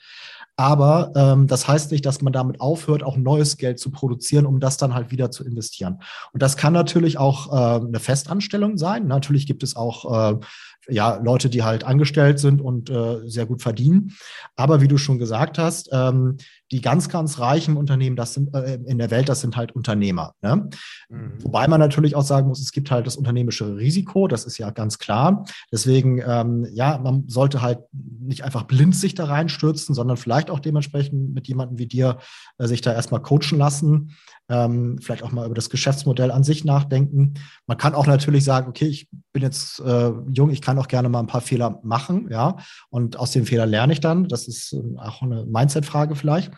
Aber ähm, das heißt nicht, dass man damit aufhört, auch neues Geld zu produzieren, um das dann halt wieder zu investieren. Und das kann natürlich auch äh, eine Festanstellung sein. Natürlich gibt es auch äh, ja, Leute, die halt angestellt sind und äh, sehr gut verdienen. Aber wie du schon gesagt hast, ähm, die ganz, ganz reichen Unternehmen, das sind äh, in der Welt, das sind halt Unternehmer. Ne? Mhm. Wobei man natürlich auch sagen muss, es gibt halt das unternehmische Risiko, das ist ja ganz klar. Deswegen, ähm, ja, man sollte halt nicht einfach blind sich da reinstürzen, sondern vielleicht auch dementsprechend mit jemandem wie dir äh, sich da erstmal coachen lassen ähm, vielleicht auch mal über das Geschäftsmodell an sich nachdenken. Man kann auch natürlich sagen, okay, ich bin jetzt äh, jung, ich kann auch gerne mal ein paar Fehler machen, ja, und aus den Fehlern lerne ich dann. Das ist äh, auch eine Mindset-Frage vielleicht.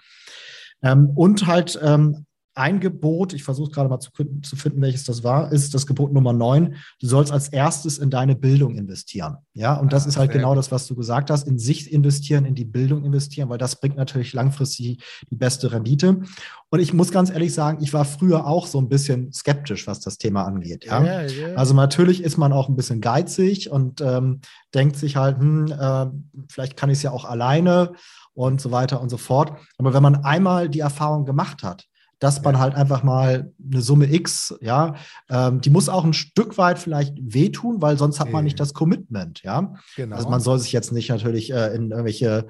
Ähm, und halt ähm, ein Gebot, ich versuche gerade mal zu, zu, finden, welches das war, ist das Gebot Nummer neun. Du sollst als erstes in deine Bildung investieren. Ja, und das ah, ist halt genau das, was du gesagt hast, in sich investieren, in die Bildung investieren, weil das bringt natürlich langfristig die beste Rendite. Und ich muss ganz ehrlich sagen, ich war früher auch so ein bisschen skeptisch, was das Thema angeht. Ja? Yeah, yeah. Also natürlich ist man auch ein bisschen geizig und ähm, denkt sich halt, hm, äh, vielleicht kann ich es ja auch alleine und so weiter und so fort. Aber wenn man einmal die Erfahrung gemacht hat, dass man halt einfach mal eine Summe X, ja, ähm, die muss auch ein Stück weit vielleicht wehtun, weil sonst hat man nicht das Commitment, ja. Genau. Also man soll sich jetzt nicht natürlich äh, in irgendwelche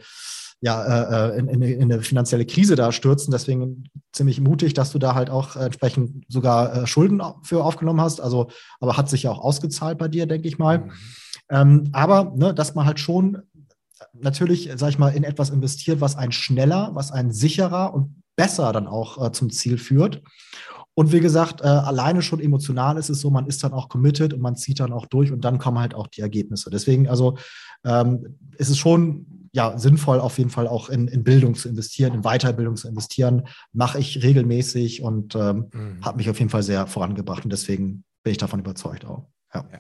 ja, äh, äh, in, in, in, eine finanzielle Krise da stürzen. Deswegen ziemlich mutig, dass du da halt auch entsprechend sogar äh, Schulden für aufgenommen hast. Also, aber hat sich ja auch ausgezahlt bei dir, denke ich mal. Mhm. Ähm, aber, ne, dass man halt schon natürlich, sag ich mal, in etwas investiert, was einen schneller, was einen sicherer und besser dann auch äh, zum Ziel führt. Und wie gesagt, äh, alleine schon emotional ist es so, man ist dann auch committed und man zieht dann auch durch und dann kommen halt auch die Ergebnisse. Deswegen, also ähm, ist es schon ja, sinnvoll, auf jeden Fall auch in, in Bildung zu investieren, in Weiterbildung zu investieren. Mache ich regelmäßig und ähm, mhm. hat mich auf jeden Fall sehr vorangebracht. Und deswegen bin ich davon überzeugt auch. Ja. ja.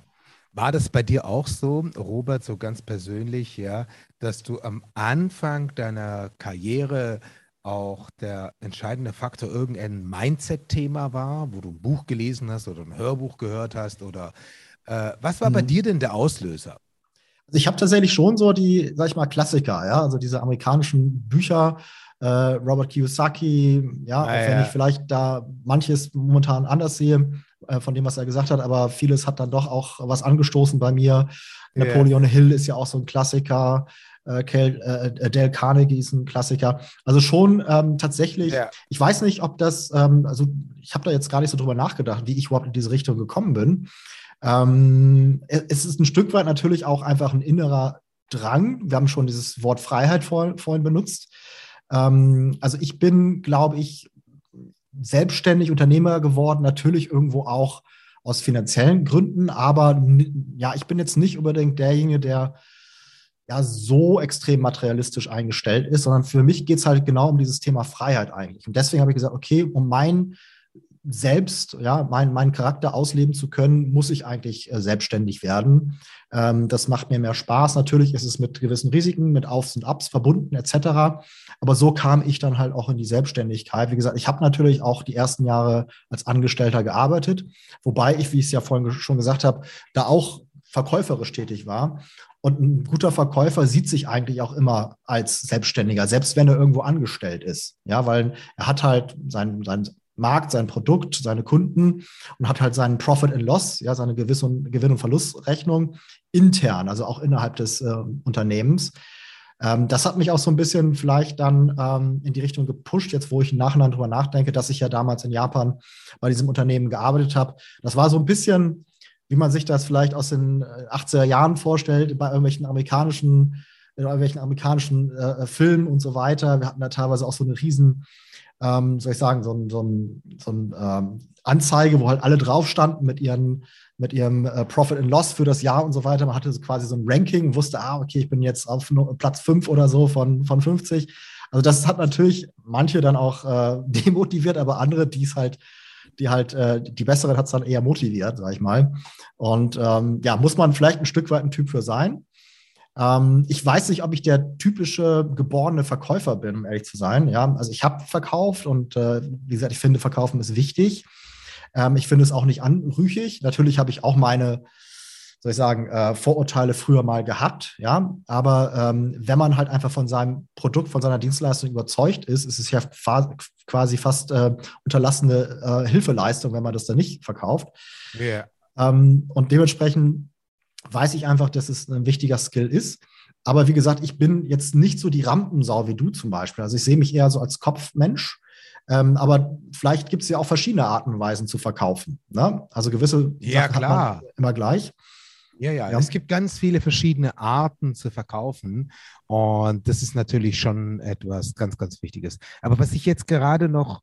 War das bei dir auch so, Robert, so ganz persönlich, ja, dass du am Anfang deiner Karriere auch der entscheidende Faktor irgendein Mindset-Thema war, wo du ein Buch gelesen hast oder ein Hörbuch gehört hast oder äh, was war mhm. bei dir denn der Auslöser?
Also ich habe tatsächlich schon so die, sag ich mal, Klassiker, ja, also diese amerikanischen Bücher, äh, Robert Kiyosaki, ja, ah, auch wenn ja. ich vielleicht da manches momentan anders sehe äh, von dem, was er gesagt hat, aber vieles hat dann doch auch was angestoßen bei mir. Yeah. Napoleon Hill ist ja auch so ein Klassiker. Äh, äh, Dale Carnegie ist ein Klassiker. Also schon ähm, tatsächlich, yeah. ich weiß nicht, ob das, ähm, also ich habe da jetzt gar nicht so drüber nachgedacht, wie ich überhaupt in diese Richtung gekommen bin. Ähm, es ist ein Stück weit natürlich auch einfach ein innerer Drang. Wir haben schon dieses Wort Freiheit vor, vorhin benutzt. Ähm, also ich bin, glaube ich, selbstständig Unternehmer geworden, natürlich irgendwo auch aus finanziellen Gründen, aber ja, ich bin jetzt nicht unbedingt derjenige, der ja so extrem materialistisch eingestellt ist, sondern für mich geht es halt genau um dieses Thema Freiheit eigentlich. Und deswegen habe ich gesagt, okay, um mein selbst, ja, mein, meinen Charakter ausleben zu können, muss ich eigentlich äh, selbstständig werden. Ähm, das macht mir mehr Spaß. Natürlich ist es mit gewissen Risiken, mit Aufs und Abs verbunden, etc. Aber so kam ich dann halt auch in die Selbstständigkeit. Wie gesagt, ich habe natürlich auch die ersten Jahre als Angestellter gearbeitet, wobei ich, wie ich es ja vorhin schon gesagt habe, da auch verkäuferisch tätig war. Und ein guter Verkäufer sieht sich eigentlich auch immer als Selbstständiger, selbst wenn er irgendwo angestellt ist. Ja, weil er hat halt sein, sein Markt, sein Produkt, seine Kunden und hat halt seinen Profit and Loss, ja, seine Gewiss und, Gewinn- und Verlustrechnung intern, also auch innerhalb des äh, Unternehmens. Ähm, das hat mich auch so ein bisschen vielleicht dann ähm, in die Richtung gepusht, jetzt wo ich im Nachhinein drüber nachdenke, dass ich ja damals in Japan bei diesem Unternehmen gearbeitet habe. Das war so ein bisschen, wie man sich das vielleicht aus den 80er äh, Jahren vorstellt, bei irgendwelchen amerikanischen, in irgendwelchen amerikanischen äh, Filmen und so weiter. Wir hatten da teilweise auch so eine riesen ähm, soll ich sagen, so ein, so ein, so ein ähm, Anzeige, wo halt alle drauf standen mit ihren mit ihrem äh, Profit and Loss für das Jahr und so weiter. Man hatte so quasi so ein Ranking, wusste, ah, okay, ich bin jetzt auf Platz 5 oder so von, von 50. Also das hat natürlich manche dann auch äh, demotiviert, aber andere, die es halt, die halt, äh, die besseren hat es dann eher motiviert, sag ich mal. Und ähm, ja, muss man vielleicht ein Stück weit ein Typ für sein. Ähm, ich weiß nicht, ob ich der typische geborene Verkäufer bin, um ehrlich zu sein. Ja, also ich habe verkauft und äh, wie gesagt, ich finde, Verkaufen ist wichtig. Ähm, ich finde es auch nicht anrüchig. Natürlich habe ich auch meine, soll ich sagen, äh, Vorurteile früher mal gehabt. Ja, aber ähm, wenn man halt einfach von seinem Produkt, von seiner Dienstleistung überzeugt ist, ist es ja fa quasi fast äh, unterlassene äh, Hilfeleistung, wenn man das dann nicht verkauft. Yeah. Ähm, und dementsprechend weiß ich einfach, dass es ein wichtiger Skill ist. Aber wie gesagt, ich bin jetzt nicht so die Rampensau wie du zum Beispiel. Also ich sehe mich eher so als Kopfmensch. Ähm, aber vielleicht gibt es ja auch verschiedene Arten und Weisen zu verkaufen. Ne? Also gewisse
ja, Sachen klar.
immer gleich.
Ja, ja, ja, es gibt ganz viele verschiedene Arten zu verkaufen und das ist natürlich schon etwas ganz, ganz Wichtiges. Aber was ich jetzt gerade noch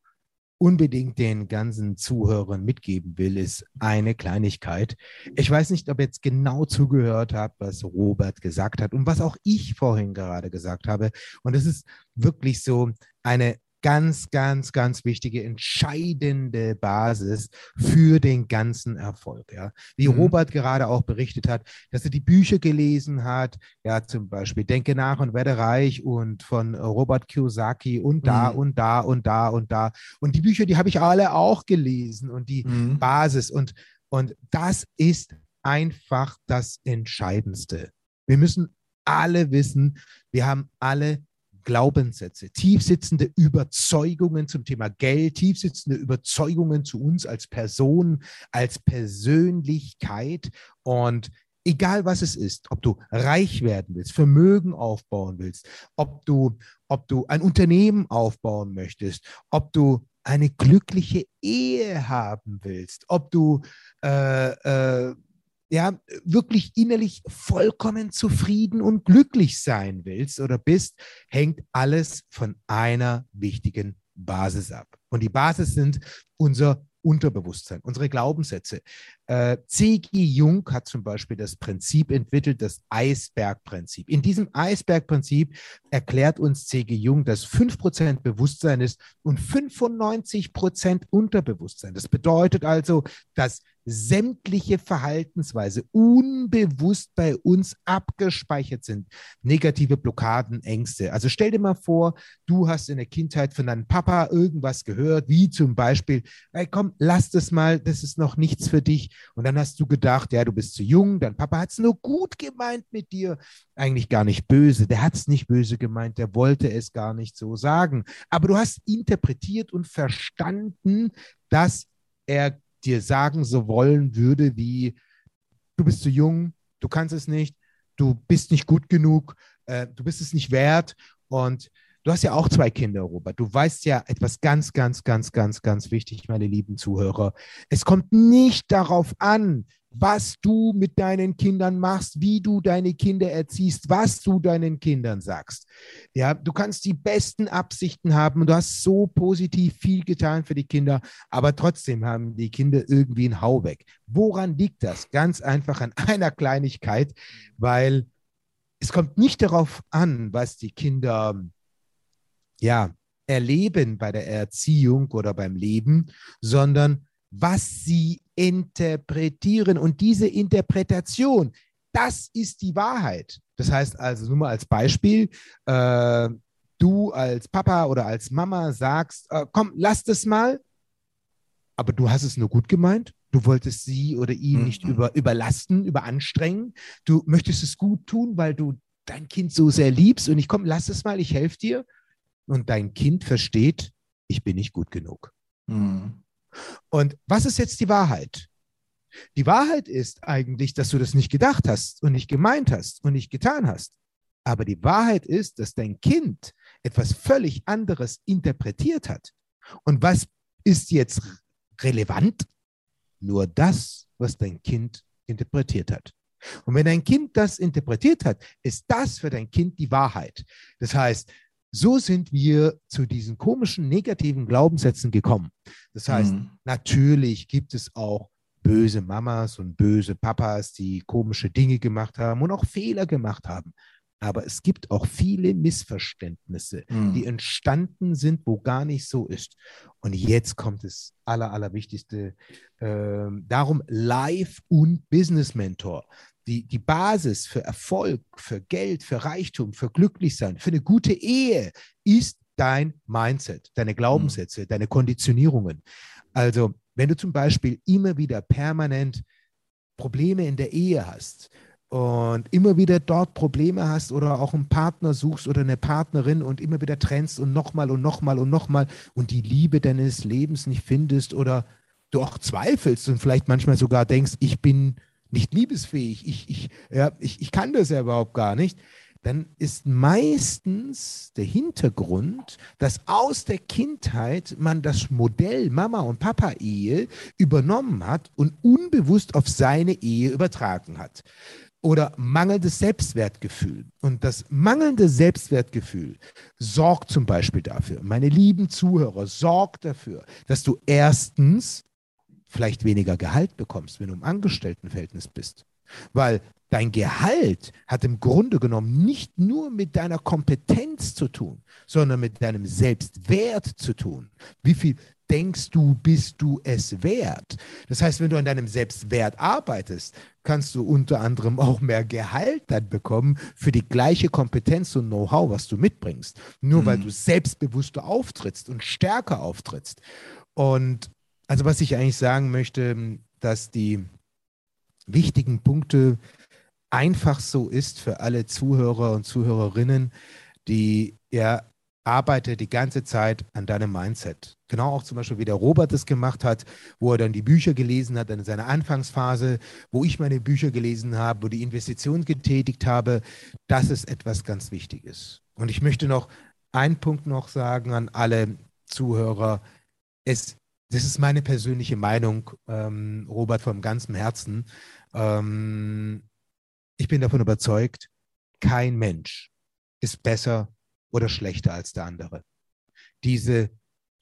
unbedingt den ganzen Zuhörern mitgeben will, ist eine Kleinigkeit. Ich weiß nicht, ob ihr jetzt genau zugehört habt, was Robert gesagt hat und was auch ich vorhin gerade gesagt habe. Und es ist wirklich so eine ganz, ganz, ganz wichtige, entscheidende Basis für den ganzen Erfolg. Ja. Wie mhm. Robert gerade auch berichtet hat, dass er die Bücher gelesen hat, ja, zum Beispiel Denke nach und werde reich und von Robert Kiyosaki und da mhm. und da und da und da. Und die Bücher, die habe ich alle auch gelesen und die mhm. Basis. Und, und das ist einfach das Entscheidendste. Wir müssen alle wissen, wir haben alle Glaubenssätze, tiefsitzende Überzeugungen zum Thema Geld, tiefsitzende Überzeugungen zu uns als Person, als Persönlichkeit. Und egal was es ist, ob du reich werden willst, Vermögen aufbauen willst, ob du, ob du ein Unternehmen aufbauen möchtest, ob du eine glückliche Ehe haben willst, ob du äh, äh, ja, wirklich innerlich vollkommen zufrieden und glücklich sein willst oder bist, hängt alles von einer wichtigen Basis ab. Und die Basis sind unser Unterbewusstsein, unsere Glaubenssätze. Äh, C.G. Jung hat zum Beispiel das Prinzip entwickelt, das Eisbergprinzip. In diesem Eisbergprinzip erklärt uns C.G. Jung, dass 5% Bewusstsein ist und 95% Unterbewusstsein. Das bedeutet also, dass sämtliche Verhaltensweise unbewusst bei uns abgespeichert sind. Negative Blockaden, Ängste. Also stell dir mal vor, du hast in der Kindheit von deinem Papa irgendwas gehört, wie zum Beispiel, hey, komm, lass das mal, das ist noch nichts für dich. Und dann hast du gedacht, ja, du bist zu jung, dein Papa hat es nur gut gemeint mit dir. Eigentlich gar nicht böse. Der hat es nicht böse gemeint, der wollte es gar nicht so sagen. Aber du hast interpretiert und verstanden, dass er dir sagen so wollen würde, wie du bist zu jung, du kannst es nicht, du bist nicht gut genug, äh, du bist es nicht wert. Und du hast ja auch zwei Kinder, Robert. Du weißt ja etwas ganz, ganz, ganz, ganz, ganz wichtig, meine lieben Zuhörer. Es kommt nicht darauf an, was du mit deinen Kindern machst, wie du deine Kinder erziehst, was du deinen Kindern sagst. Ja, du kannst die besten Absichten haben und du hast so positiv viel getan für die Kinder, aber trotzdem haben die Kinder irgendwie einen Hau weg. Woran liegt das? Ganz einfach an einer Kleinigkeit, weil es kommt nicht darauf an, was die Kinder ja erleben bei der Erziehung oder beim Leben, sondern was sie interpretieren. Und diese Interpretation, das ist die Wahrheit. Das heißt also, nur mal als Beispiel, äh, du als Papa oder als Mama sagst, äh, komm, lass das mal, aber du hast es nur gut gemeint. Du wolltest sie oder ihn mhm. nicht über, überlasten, überanstrengen. Du möchtest es gut tun, weil du dein Kind so sehr liebst und ich komm, lass es mal, ich helfe dir. Und dein Kind versteht, ich bin nicht gut genug. Mhm. Und was ist jetzt die Wahrheit? Die Wahrheit ist eigentlich, dass du das nicht gedacht hast und nicht gemeint hast und nicht getan hast. Aber die Wahrheit ist, dass dein Kind etwas völlig anderes interpretiert hat. Und was ist jetzt relevant? Nur das, was dein Kind interpretiert hat. Und wenn dein Kind das interpretiert hat, ist das für dein Kind die Wahrheit. Das heißt, so sind wir zu diesen komischen negativen Glaubenssätzen gekommen. Das heißt, mhm. natürlich gibt es auch böse Mamas und böse Papas, die komische Dinge gemacht haben und auch Fehler gemacht haben. Aber es gibt auch viele Missverständnisse, mhm. die entstanden sind, wo gar nicht so ist. Und jetzt kommt das Aller, Allerwichtigste. Äh, darum Life- und Business Mentor die, die Basis für Erfolg, für Geld, für Reichtum, für Glücklichsein, für eine gute Ehe ist dein Mindset, deine Glaubenssätze, mhm. deine Konditionierungen. Also, wenn du zum Beispiel immer wieder permanent Probleme in der Ehe hast und immer wieder dort Probleme hast oder auch einen Partner suchst oder eine Partnerin und immer wieder trennst und nochmal und nochmal und nochmal und die Liebe deines Lebens nicht findest oder du auch zweifelst und vielleicht manchmal sogar denkst, ich bin nicht liebesfähig, ich, ich, ja, ich, ich kann das ja überhaupt gar nicht, dann ist meistens der Hintergrund, dass aus der Kindheit man das Modell Mama und Papa Ehe übernommen hat und unbewusst auf seine Ehe übertragen hat. Oder mangelndes Selbstwertgefühl. Und das mangelnde Selbstwertgefühl sorgt zum Beispiel dafür, meine lieben Zuhörer, sorgt dafür, dass du erstens vielleicht weniger Gehalt bekommst, wenn du im Angestelltenverhältnis bist. Weil dein Gehalt hat im Grunde genommen nicht nur mit deiner Kompetenz zu tun, sondern mit deinem Selbstwert zu tun. Wie viel denkst du, bist du es wert? Das heißt, wenn du an deinem Selbstwert arbeitest, kannst du unter anderem auch mehr Gehalt dann bekommen für die gleiche Kompetenz und Know-how, was du mitbringst. Nur mhm. weil du selbstbewusster auftrittst und stärker auftrittst. Und also was ich eigentlich sagen möchte, dass die wichtigen Punkte einfach so ist für alle Zuhörer und Zuhörerinnen, die ja arbeite die ganze Zeit an deinem Mindset. Genau auch zum Beispiel, wie der Robert es gemacht hat, wo er dann die Bücher gelesen hat in seiner Anfangsphase, wo ich meine Bücher gelesen habe, wo die Investition getätigt habe. Das ist etwas ganz Wichtiges. Und ich möchte noch einen Punkt noch sagen an alle Zuhörer. Es, das ist meine persönliche Meinung, ähm, Robert, vom ganzen Herzen. Ähm, ich bin davon überzeugt, kein Mensch ist besser oder schlechter als der andere. Diese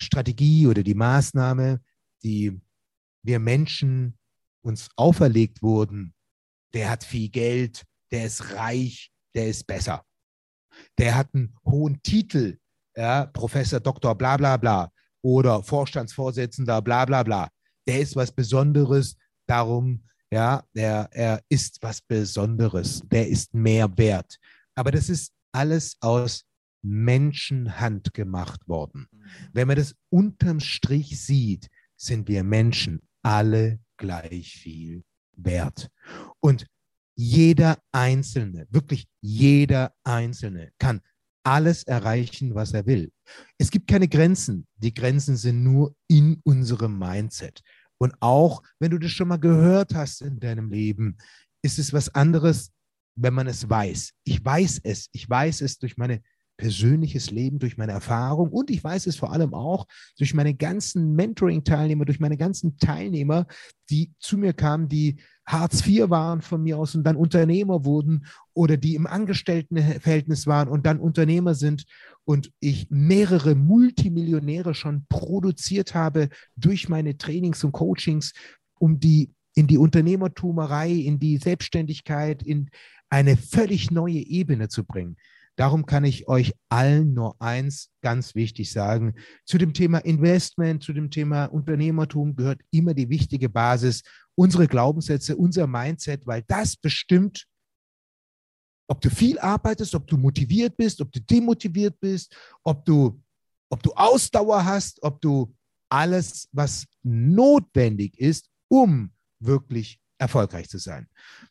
Strategie oder die Maßnahme, die wir Menschen uns auferlegt wurden, der hat viel Geld, der ist reich, der ist besser. Der hat einen hohen Titel, ja, Professor, Doktor, bla bla bla, oder Vorstandsvorsitzender, bla bla bla. Der ist was Besonderes, darum, ja, er, er ist was Besonderes, der ist mehr wert. Aber das ist alles aus Menschenhand gemacht worden. Wenn man das unterm Strich sieht, sind wir Menschen alle gleich viel wert. Und jeder Einzelne, wirklich jeder Einzelne kann alles erreichen, was er will. Es gibt keine Grenzen. Die Grenzen sind nur in unserem Mindset. Und auch wenn du das schon mal gehört hast in deinem Leben, ist es was anderes, wenn man es weiß. Ich weiß es. Ich weiß es durch meine persönliches Leben, durch meine Erfahrung und ich weiß es vor allem auch durch meine ganzen Mentoring-Teilnehmer, durch meine ganzen Teilnehmer, die zu mir kamen, die Hartz IV waren von mir aus und dann Unternehmer wurden oder die im Angestelltenverhältnis waren und dann Unternehmer sind und ich mehrere Multimillionäre schon produziert habe durch meine Trainings und Coachings, um die in die Unternehmertumerei, in die Selbstständigkeit, in eine völlig neue Ebene zu bringen. Darum kann ich euch allen nur eins ganz wichtig sagen. Zu dem Thema Investment, zu dem Thema Unternehmertum gehört immer die wichtige Basis, unsere Glaubenssätze, unser Mindset, weil das bestimmt, ob du viel arbeitest, ob du motiviert bist, ob du demotiviert bist, ob du, ob du Ausdauer hast, ob du alles, was notwendig ist, um wirklich erfolgreich zu sein.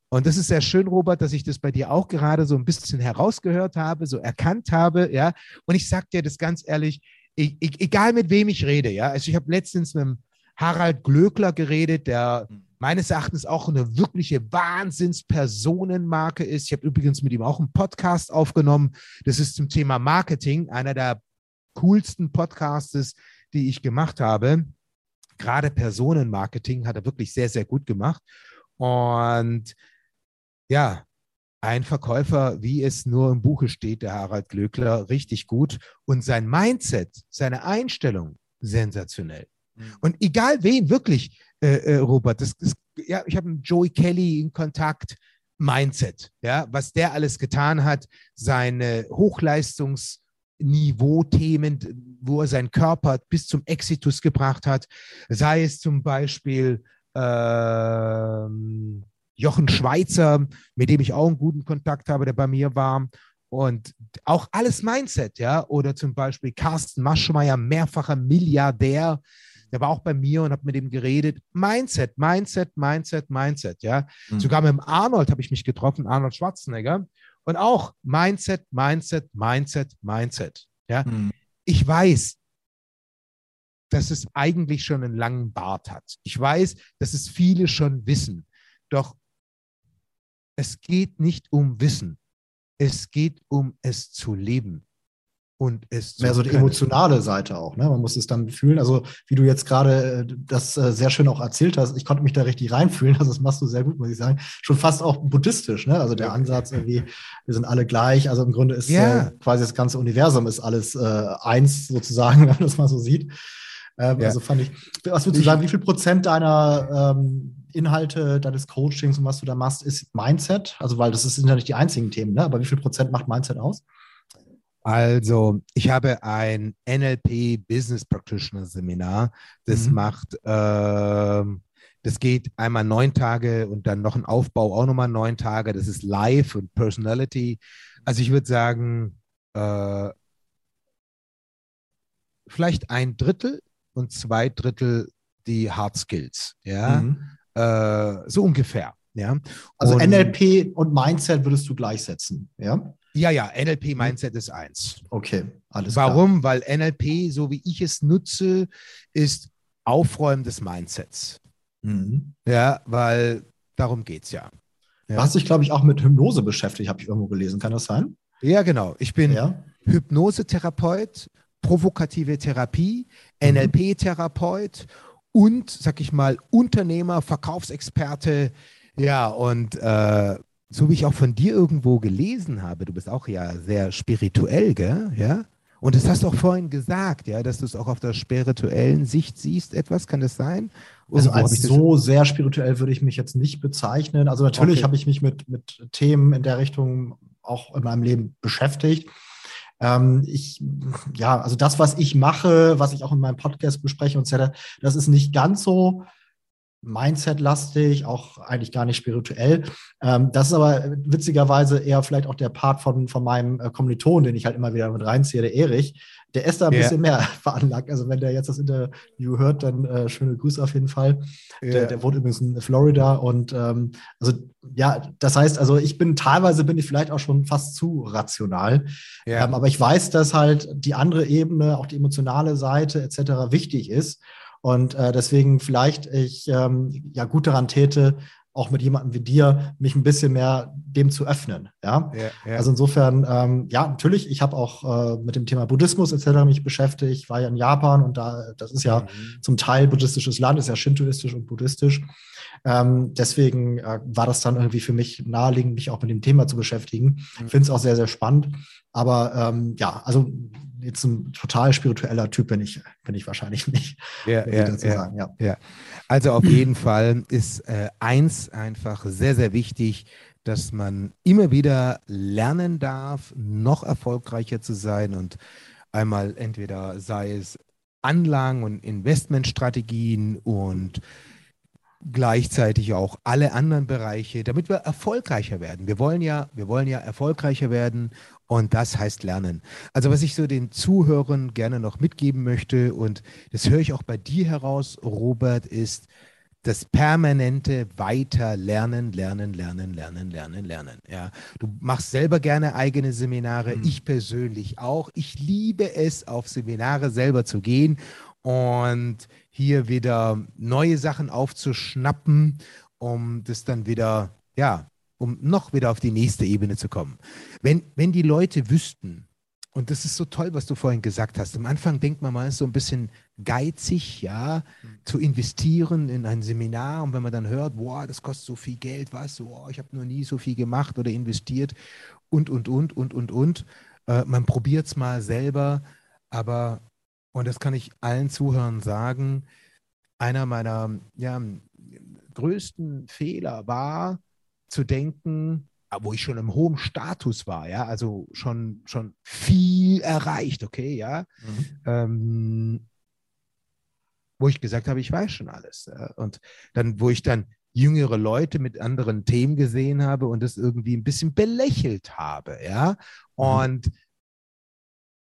Und das ist sehr schön, Robert, dass ich das bei dir auch gerade so ein bisschen herausgehört habe, so erkannt habe, ja. Und ich sage dir das ganz ehrlich, ich, ich, egal mit wem ich rede, ja. Also ich habe letztens mit Harald Glöckler geredet, der meines Erachtens auch eine wirkliche Wahnsinnspersonenmarke ist. Ich habe übrigens mit ihm auch einen Podcast aufgenommen. Das ist zum Thema Marketing, einer der coolsten Podcasts, die ich gemacht habe. Gerade Personenmarketing hat er wirklich sehr, sehr gut gemacht. Und ja, ein Verkäufer, wie es nur im Buche steht, der Harald Glöckler, richtig gut. Und sein Mindset, seine Einstellung, sensationell. Mhm. Und egal wen, wirklich, äh, äh, Robert, das, das, ja, ich habe mit Joey Kelly in Kontakt, Mindset, ja, was der alles getan hat, seine Hochleistungsniveau-Themen, wo er seinen Körper bis zum Exitus gebracht hat, sei es zum Beispiel ähm, Jochen Schweizer, mit dem ich auch einen guten Kontakt habe, der bei mir war. Und auch alles Mindset, ja. Oder zum Beispiel Carsten Maschmeyer, mehrfacher Milliardär, der war auch bei mir und habe mit ihm geredet. Mindset, Mindset, Mindset, Mindset, ja. Mhm. Sogar mit dem Arnold habe ich mich getroffen, Arnold Schwarzenegger. Und auch Mindset, Mindset, Mindset, Mindset, ja. Mhm. Ich weiß, dass es eigentlich schon einen langen Bart hat. Ich weiß, dass es viele schon wissen. Doch es geht nicht um Wissen. Es geht um es zu leben und es
mehr so die emotionale Seite auch. Ne? Man muss es dann fühlen. Also wie du jetzt gerade äh, das äh, sehr schön auch erzählt hast, ich konnte mich da richtig reinfühlen. Also das machst du sehr gut, muss ich sagen. Schon fast auch buddhistisch. Ne? Also der Ansatz irgendwie, wir sind alle gleich. Also im Grunde ist ja. äh, quasi das ganze Universum ist alles äh, eins sozusagen, wenn man das mal so sieht. Ähm, ja. Also fand ich, was würdest du sagen, wie viel Prozent deiner ähm, Inhalte deines Coachings und was du da machst, ist Mindset? Also, weil das sind ja nicht die einzigen Themen, ne? aber wie viel Prozent macht Mindset aus?
Also, ich habe ein NLP Business Practitioner Seminar. Das mhm. macht, äh, das geht einmal neun Tage und dann noch ein Aufbau auch nochmal neun Tage. Das ist Live und Personality. Also, ich würde sagen, äh, vielleicht ein Drittel und zwei Drittel die Hard Skills. Ja, mhm. äh, so ungefähr. Ja.
Also und, NLP und Mindset würdest du gleichsetzen, ja?
Ja, ja, NLP Mindset ist eins.
Okay,
alles Warum? klar. Warum? Weil NLP, so wie ich es nutze, ist Aufräumen des Mindsets. Mhm. Ja, weil darum geht es ja.
Du hast dich, glaube ich, auch mit Hypnose beschäftigt, habe ich irgendwo gelesen. Kann das sein?
Ja, genau. Ich bin ja. Hypnosetherapeut, provokative Therapie. NLP-Therapeut und, sag ich mal, Unternehmer, Verkaufsexperte. Ja, und äh, so wie ich auch von dir irgendwo gelesen habe, du bist auch ja sehr spirituell, gell? Ja. Und das hast du auch vorhin gesagt, ja, dass du es auch auf der spirituellen Sicht siehst, etwas, kann das sein?
Also als so sehr spirituell würde ich mich jetzt nicht bezeichnen. Also natürlich okay. habe ich mich mit, mit Themen in der Richtung auch in meinem Leben beschäftigt. Ähm, ich, ja, also das, was ich mache, was ich auch in meinem Podcast bespreche und so, das ist nicht ganz so Mindset-lastig, auch eigentlich gar nicht spirituell. Ähm, das ist aber witzigerweise eher vielleicht auch der Part von, von meinem äh, Kommiliton, den ich halt immer wieder mit reinziehe, der Erich. Der ist da ein ja. bisschen mehr veranlagt. Also wenn der jetzt das Interview hört, dann äh, schöne Grüße auf jeden Fall. Ja. Der, der, wohnt übrigens in Florida und ähm, also ja, das heißt, also ich bin teilweise bin ich vielleicht auch schon fast zu rational. Ja. Ähm, aber ich weiß, dass halt die andere Ebene, auch die emotionale Seite etc. wichtig ist. Und äh, deswegen vielleicht ich ähm, ja gut daran täte, auch mit jemandem wie dir, mich ein bisschen mehr dem zu öffnen. Ja, ja, ja. also insofern, ähm, ja, natürlich, ich habe auch äh, mit dem Thema Buddhismus etc. mich beschäftigt, war ja in Japan und da, das ist ja mhm. zum Teil buddhistisches Land, ist ja shintoistisch und buddhistisch. Ähm, deswegen äh, war das dann irgendwie für mich naheliegend, mich auch mit dem Thema zu beschäftigen. Mhm. Ich finde es auch sehr, sehr spannend. Aber ähm, ja, also jetzt ein total spiritueller Typ bin ich, bin ich wahrscheinlich nicht.
Ja, ja, ja, sagen, ja, ja. Also auf jeden Fall ist äh, eins einfach sehr, sehr wichtig, dass man immer wieder lernen darf, noch erfolgreicher zu sein und einmal entweder sei es Anlagen und Investmentstrategien und gleichzeitig auch alle anderen Bereiche, damit wir erfolgreicher werden. Wir wollen ja, wir wollen ja erfolgreicher werden und das heißt lernen. Also was ich so den Zuhörern gerne noch mitgeben möchte und das höre ich auch bei dir heraus, Robert, ist das permanente weiter lernen, lernen, lernen, lernen, lernen, lernen. Ja, du machst selber gerne eigene Seminare, mhm. ich persönlich auch. Ich liebe es, auf Seminare selber zu gehen und hier wieder neue Sachen aufzuschnappen, um das dann wieder, ja, um noch wieder auf die nächste Ebene zu kommen. Wenn, wenn die Leute wüssten, und das ist so toll, was du vorhin gesagt hast. Am Anfang denkt man mal, ist so ein bisschen geizig, ja, mhm. zu investieren in ein Seminar. Und wenn man dann hört, boah, das kostet so viel Geld, was, oh, ich habe noch nie so viel gemacht oder investiert und, und, und, und, und, und. Äh, man probiert es mal selber, aber und das kann ich allen Zuhörern sagen, einer meiner ja, größten Fehler war zu denken, ah, wo ich schon im hohen Status war, ja, also schon, schon viel erreicht, okay, ja, mhm. ähm, wo ich gesagt habe, ich weiß schon alles. Ja? Und dann, wo ich dann jüngere Leute mit anderen Themen gesehen habe und das irgendwie ein bisschen belächelt habe, ja, mhm. und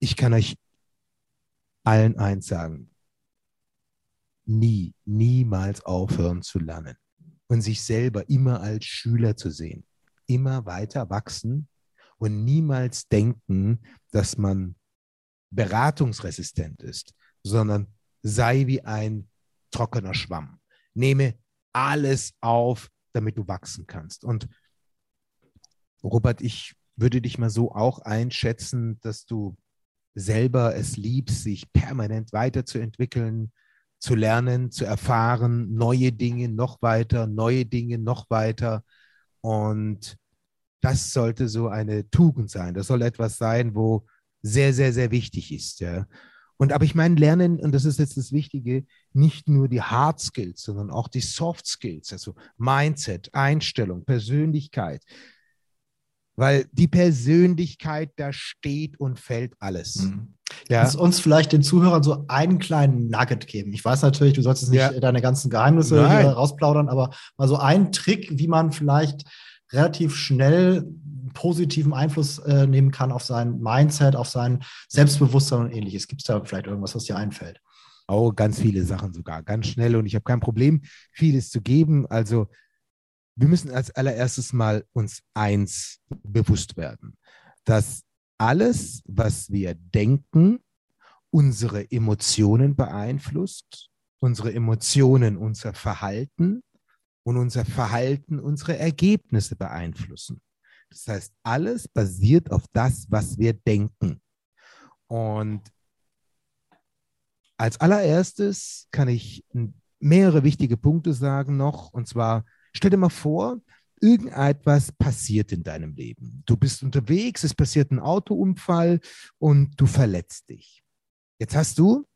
ich kann euch allen eins sagen. Nie, niemals aufhören zu lernen und sich selber immer als Schüler zu sehen. Immer weiter wachsen und niemals denken, dass man beratungsresistent ist, sondern sei wie ein trockener Schwamm. Nehme alles auf, damit du wachsen kannst. Und Robert, ich würde dich mal so auch einschätzen, dass du selber es liebst, sich permanent weiterzuentwickeln, zu lernen, zu erfahren, neue Dinge noch weiter, neue Dinge noch weiter. Und das sollte so eine Tugend sein. Das soll etwas sein, wo sehr, sehr, sehr wichtig ist. Ja. Und aber ich meine, lernen, und das ist jetzt das Wichtige, nicht nur die Hard Skills, sondern auch die Soft Skills, also Mindset, Einstellung, Persönlichkeit, weil die Persönlichkeit, da steht und fällt alles. Mhm.
Ja. Kannst uns vielleicht den Zuhörern so einen kleinen Nugget geben? Ich weiß natürlich, du sollst jetzt nicht ja. deine ganzen Geheimnisse rausplaudern, aber mal so einen Trick, wie man vielleicht relativ schnell positiven Einfluss äh, nehmen kann auf sein Mindset, auf sein Selbstbewusstsein und ähnliches. Gibt es da vielleicht irgendwas, was dir einfällt?
Oh, ganz viele Sachen sogar, ganz schnell und ich habe kein Problem, vieles zu geben. Also wir müssen als allererstes mal uns eins bewusst werden, dass alles, was wir denken, unsere Emotionen beeinflusst, unsere Emotionen unser Verhalten und unser Verhalten unsere Ergebnisse beeinflussen. Das heißt, alles basiert auf das, was wir denken. Und als allererstes kann ich mehrere wichtige Punkte sagen noch. Und zwar, stell dir mal vor, irgendetwas passiert in deinem Leben. Du bist unterwegs, es passiert ein Autounfall und du verletzt dich. Jetzt hast du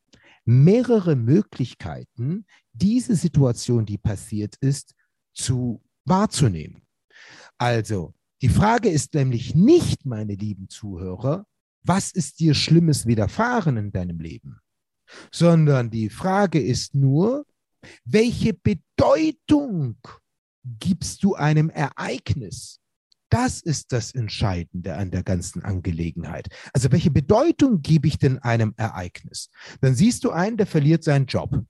mehrere Möglichkeiten, diese Situation, die passiert ist, zu wahrzunehmen. Also, die Frage ist nämlich nicht, meine lieben Zuhörer, was ist dir Schlimmes widerfahren in deinem Leben, sondern die Frage ist nur, welche Bedeutung gibst du einem Ereignis? Das ist das Entscheidende an der ganzen Angelegenheit. Also welche Bedeutung gebe ich denn einem Ereignis? Dann siehst du einen, der verliert seinen Job.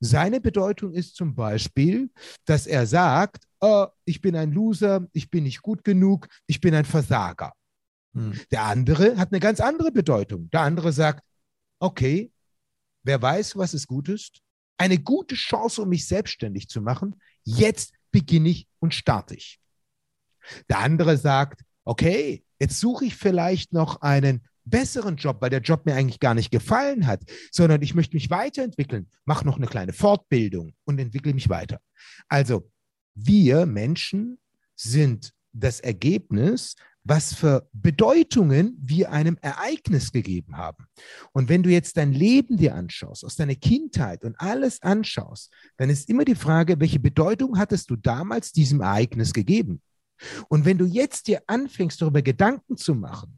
Seine Bedeutung ist zum Beispiel, dass er sagt, oh, ich bin ein Loser, ich bin nicht gut genug, ich bin ein Versager. Hm. Der andere hat eine ganz andere Bedeutung. Der andere sagt, okay, wer weiß, was es gut ist? Eine gute Chance, um mich selbstständig zu machen. Jetzt beginne ich und starte ich. Der andere sagt, okay, jetzt suche ich vielleicht noch einen besseren Job, weil der Job mir eigentlich gar nicht gefallen hat, sondern ich möchte mich weiterentwickeln, mache noch eine kleine Fortbildung und entwickle mich weiter. Also wir Menschen sind das Ergebnis, was für Bedeutungen wir einem Ereignis gegeben haben. Und wenn du jetzt dein Leben dir anschaust, aus deiner Kindheit und alles anschaust, dann ist immer die Frage, welche Bedeutung hattest du damals diesem Ereignis gegeben? Und wenn du jetzt dir anfängst, darüber Gedanken zu machen,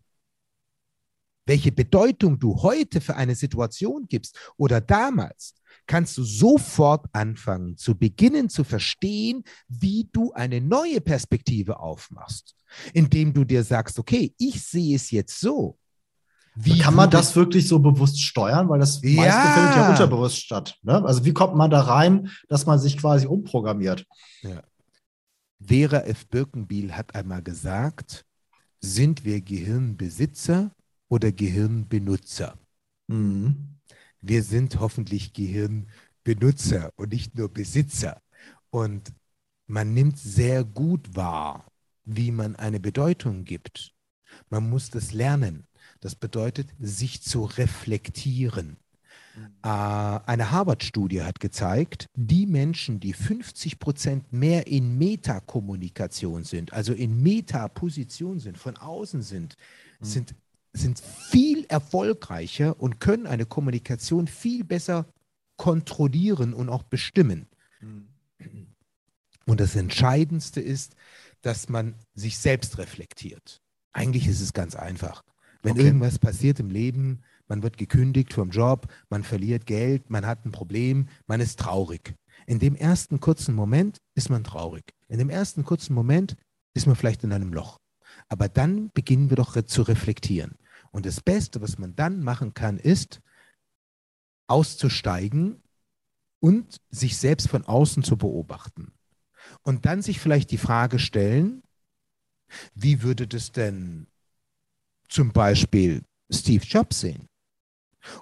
welche Bedeutung du heute für eine Situation gibst oder damals, kannst du sofort anfangen zu beginnen zu verstehen, wie du eine neue Perspektive aufmachst, indem du dir sagst, okay, ich sehe es jetzt so.
Wie kann man das wirklich so bewusst steuern? Weil das ja. meiste findet ja unterbewusst statt. Ne? Also wie kommt man da rein, dass man sich quasi umprogrammiert? Ja.
Vera F. Birkenbiel hat einmal gesagt, sind wir Gehirnbesitzer oder Gehirnbenutzer? Mhm. Wir sind hoffentlich Gehirnbenutzer und nicht nur Besitzer. Und man nimmt sehr gut wahr, wie man eine Bedeutung gibt. Man muss das lernen. Das bedeutet, sich zu reflektieren. Äh, eine Harvard-Studie hat gezeigt, die Menschen, die 50 Prozent mehr in Metakommunikation sind, also in Metaposition sind, von außen sind, mhm. sind, sind viel erfolgreicher und können eine Kommunikation viel besser kontrollieren und auch bestimmen. Und das Entscheidendste ist, dass man sich selbst reflektiert. Eigentlich ist es ganz einfach. Wenn okay. irgendwas passiert im Leben, man wird gekündigt vom Job, man verliert Geld, man hat ein Problem, man ist traurig. In dem ersten kurzen Moment ist man traurig. In dem ersten kurzen Moment ist man vielleicht in einem Loch. Aber dann beginnen wir doch zu reflektieren. Und das Beste, was man dann machen kann, ist auszusteigen und sich selbst von außen zu beobachten. Und dann sich vielleicht die Frage stellen, wie würde das denn zum Beispiel Steve Jobs sehen?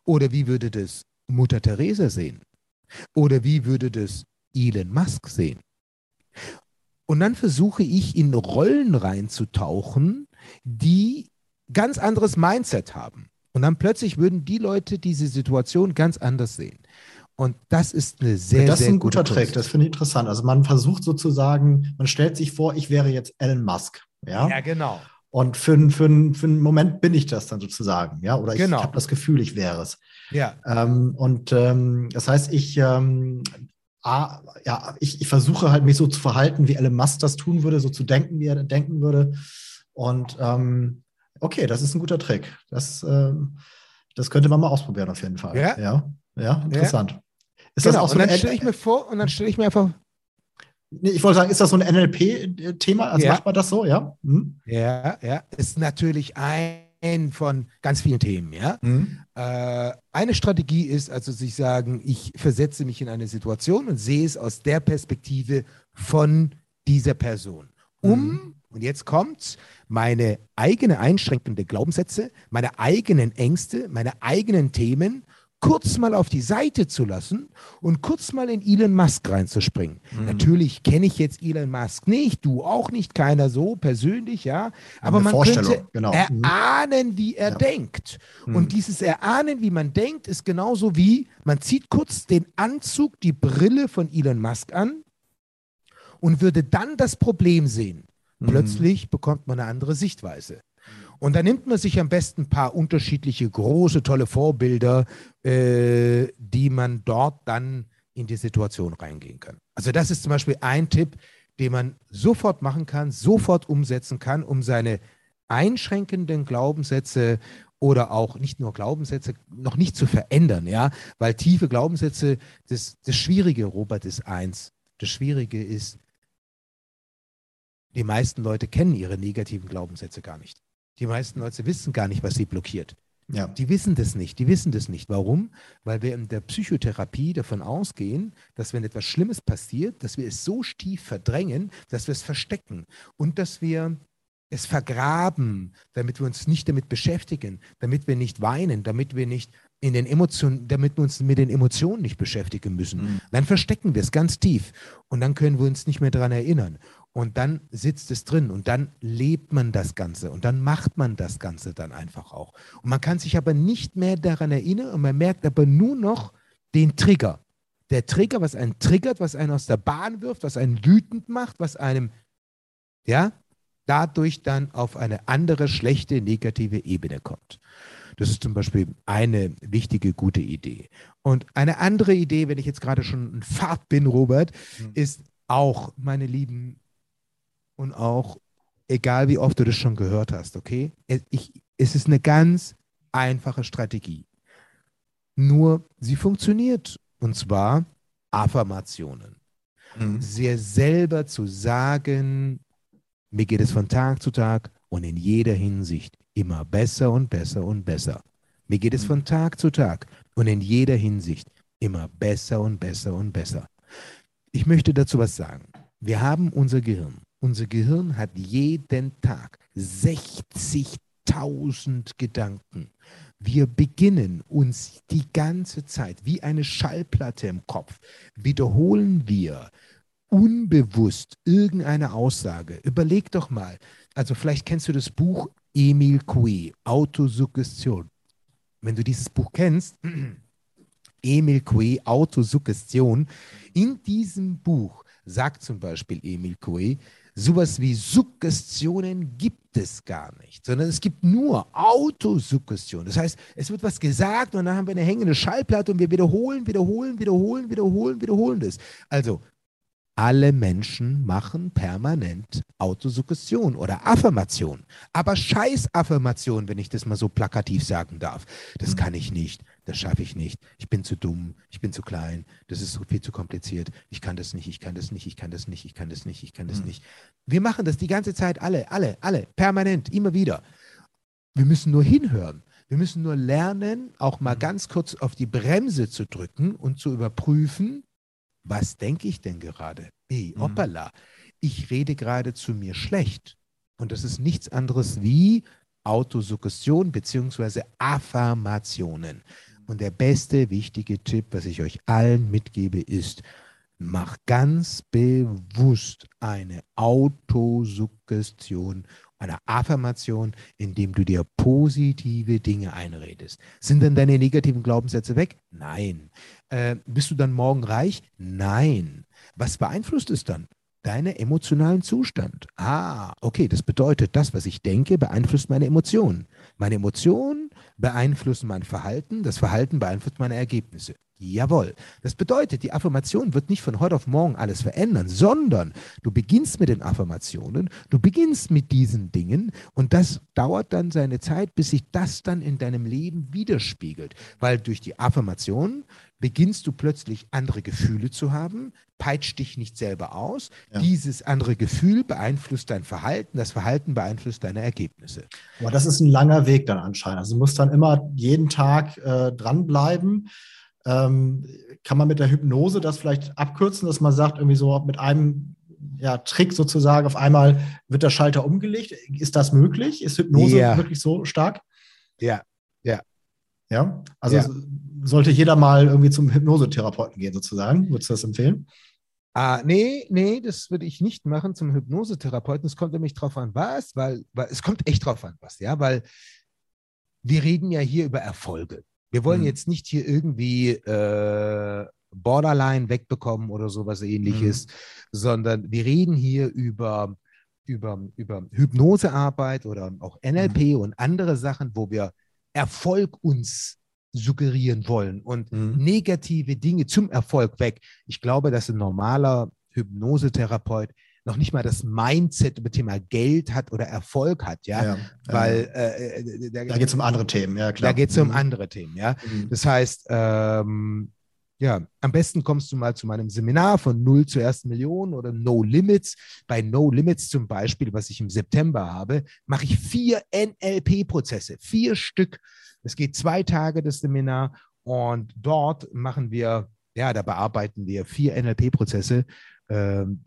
Oder wie würde das Mutter Teresa sehen? Oder wie würde das Elon Musk sehen? Und dann versuche ich in Rollen reinzutauchen, die ganz anderes Mindset haben. Und dann plötzlich würden die Leute diese Situation ganz anders sehen. Und das ist eine sehr,
das
ist
ein guter Trick. Das finde ich interessant. Also man versucht sozusagen, man stellt sich vor, ich wäre jetzt Elon Musk. Ja,
ja genau.
Und für, für, für einen Moment bin ich das dann sozusagen, ja, oder ich genau. habe das Gefühl, ich wäre es. Ja. Ähm, und ähm, das heißt, ich, ähm, ah, ja, ich, ich versuche halt mich so zu verhalten, wie Elon Musk das tun würde, so zu denken, wie er denken würde. Und ähm, okay, das ist ein guter Trick. Das, ähm, das könnte man mal ausprobieren auf jeden Fall. Ja, ja, ja interessant. Ja.
Ist genau. das auch so und dann stelle ich mir vor, und dann stelle ich mir einfach
ich wollte sagen, ist das so ein NLP-Thema? Also ja. macht man das so, ja?
Hm? Ja, ja. Ist natürlich ein von ganz vielen Themen, ja. Mhm. Äh, eine Strategie ist also sich sagen, ich versetze mich in eine Situation und sehe es aus der Perspektive von dieser Person, um mhm. Und jetzt kommt's, meine eigene einschränkende Glaubenssätze, meine eigenen Ängste, meine eigenen Themen kurz mal auf die Seite zu lassen und kurz mal in Elon Musk reinzuspringen. Mhm. Natürlich kenne ich jetzt Elon Musk nicht, du auch nicht, keiner so persönlich, ja. Aber man könnte genau. Mhm. erahnen, wie er ja. denkt. Mhm. Und dieses Erahnen, wie man denkt, ist genauso wie, man zieht kurz den Anzug, die Brille von Elon Musk an und würde dann das Problem sehen. Mhm. Plötzlich bekommt man eine andere Sichtweise. Und da nimmt man sich am besten ein paar unterschiedliche große, tolle Vorbilder, äh, die man dort dann in die Situation reingehen kann. Also das ist zum Beispiel ein Tipp, den man sofort machen kann, sofort umsetzen kann, um seine einschränkenden Glaubenssätze oder auch nicht nur Glaubenssätze noch nicht zu verändern, ja, weil tiefe Glaubenssätze, das, das Schwierige, Robert, ist eins. Das Schwierige ist, die meisten Leute kennen ihre negativen Glaubenssätze gar nicht. Die meisten Leute wissen gar nicht, was sie blockiert. Ja. Die wissen das nicht. Die wissen das nicht. Warum? Weil wir in der Psychotherapie davon ausgehen, dass wenn etwas Schlimmes passiert, dass wir es so tief verdrängen, dass wir es verstecken und dass wir es vergraben, damit wir uns nicht damit beschäftigen, damit wir nicht weinen, damit wir nicht in den Emotionen, damit wir uns mit den Emotionen nicht beschäftigen müssen. Mhm. Dann verstecken wir es ganz tief und dann können wir uns nicht mehr daran erinnern. Und dann sitzt es drin und dann lebt man das Ganze und dann macht man das Ganze dann einfach auch. Und man kann sich aber nicht mehr daran erinnern und man merkt aber nur noch den Trigger. Der Trigger, was einen triggert, was einen aus der Bahn wirft, was einen wütend macht, was einem, ja, dadurch dann auf eine andere, schlechte, negative Ebene kommt. Das ist zum Beispiel eine wichtige, gute Idee. Und eine andere Idee, wenn ich jetzt gerade schon in Fahrt bin, Robert, mhm. ist auch, meine lieben und auch, egal wie oft du das schon gehört hast, okay? Ich, es ist eine ganz einfache Strategie. Nur sie funktioniert. Und zwar Affirmationen. Mhm. Sehr selber zu sagen, mir geht es von Tag zu Tag und in jeder Hinsicht immer besser und besser und besser. Mir geht es mhm. von Tag zu Tag und in jeder Hinsicht immer besser und besser und besser. Ich möchte dazu was sagen. Wir haben unser Gehirn. Unser Gehirn hat jeden Tag 60.000 Gedanken. Wir beginnen uns die ganze Zeit wie eine Schallplatte im Kopf, wiederholen wir unbewusst irgendeine Aussage. Überleg doch mal, also vielleicht kennst du das Buch Emil Coué, Autosuggestion. Wenn du dieses Buch kennst, Emil Coué, Autosuggestion, in diesem Buch sagt zum Beispiel Emil Coué, sowas wie Suggestionen gibt es gar nicht, sondern es gibt nur Autosuggestion. Das heißt, es wird was gesagt und dann haben wir eine hängende Schallplatte und wir wiederholen, wiederholen, wiederholen, wiederholen, wiederholen das. Also alle Menschen machen permanent Autosuggestion oder Affirmation. Aber scheiß Affirmation, wenn ich das mal so plakativ sagen darf. Das kann ich nicht, das schaffe ich nicht. Ich bin zu dumm, ich bin zu klein, das ist viel zu kompliziert. Ich kann das nicht, ich kann das nicht, ich kann das nicht, ich kann das nicht, ich kann das nicht. Wir machen das die ganze Zeit, alle, alle, alle, permanent, immer wieder. Wir müssen nur hinhören. Wir müssen nur lernen, auch mal ganz kurz auf die Bremse zu drücken und zu überprüfen, was denke ich denn gerade? Hey, mhm. hoppala, ich rede gerade zu mir schlecht. Und das ist nichts anderes wie Autosuggestion bzw. Affirmationen. Und der beste wichtige Tipp, was ich euch allen mitgebe, ist, mach ganz bewusst eine Autosuggestion, eine Affirmation, indem du dir positive Dinge einredest. Sind dann deine negativen Glaubenssätze weg? Nein. Äh, bist du dann morgen reich? Nein. Was beeinflusst es dann? Deinen emotionalen Zustand. Ah, okay, das bedeutet, das, was ich denke, beeinflusst meine Emotionen. Meine Emotionen beeinflussen mein Verhalten, das Verhalten beeinflusst meine Ergebnisse. Jawohl. Das bedeutet, die Affirmation wird nicht von heute auf morgen alles verändern, sondern du beginnst mit den Affirmationen, du beginnst mit diesen Dingen und das dauert dann seine Zeit, bis sich das dann in deinem Leben widerspiegelt. Weil durch die Affirmation beginnst du plötzlich andere Gefühle zu haben, peitscht dich nicht selber aus. Ja. Dieses andere Gefühl beeinflusst dein Verhalten, das Verhalten beeinflusst deine Ergebnisse.
Aber das ist ein langer Weg dann anscheinend. Also du musst dann immer jeden Tag äh, dranbleiben. Ähm, kann man mit der Hypnose das vielleicht abkürzen, dass man sagt, irgendwie so mit einem ja, Trick sozusagen, auf einmal wird der Schalter umgelegt. Ist das möglich? Ist Hypnose ja. wirklich so stark?
Ja, ja.
Ja, also ja. Sollte jeder mal irgendwie zum Hypnosetherapeuten gehen, sozusagen. Würdest du das empfehlen?
Ah, nee, nee, das würde ich nicht machen zum Hypnosetherapeuten. Es kommt nämlich drauf an, was, weil, weil es kommt echt drauf an, was, ja, weil wir reden ja hier über Erfolge. Wir wollen mhm. jetzt nicht hier irgendwie äh, Borderline wegbekommen oder sowas ähnliches, mhm. sondern wir reden hier über, über, über Hypnosearbeit oder auch NLP mhm. und andere Sachen, wo wir Erfolg uns suggerieren wollen und mhm. negative Dinge zum Erfolg weg. Ich glaube, dass ein normaler Hypnosetherapeut noch nicht mal das Mindset über Thema Geld hat oder Erfolg hat, ja, ja weil
äh, äh da, da geht es um andere Themen, ja
klar. Da geht es um mhm. andere Themen, ja. Mhm. Das heißt, ähm, ja, am besten kommst du mal zu meinem Seminar von Null zur ersten Million oder No Limits. Bei No Limits zum Beispiel, was ich im September habe, mache ich vier NLP-Prozesse, vier Stück. Es geht zwei Tage das Seminar und dort machen wir, ja, da bearbeiten wir vier NLP-Prozesse. Ähm,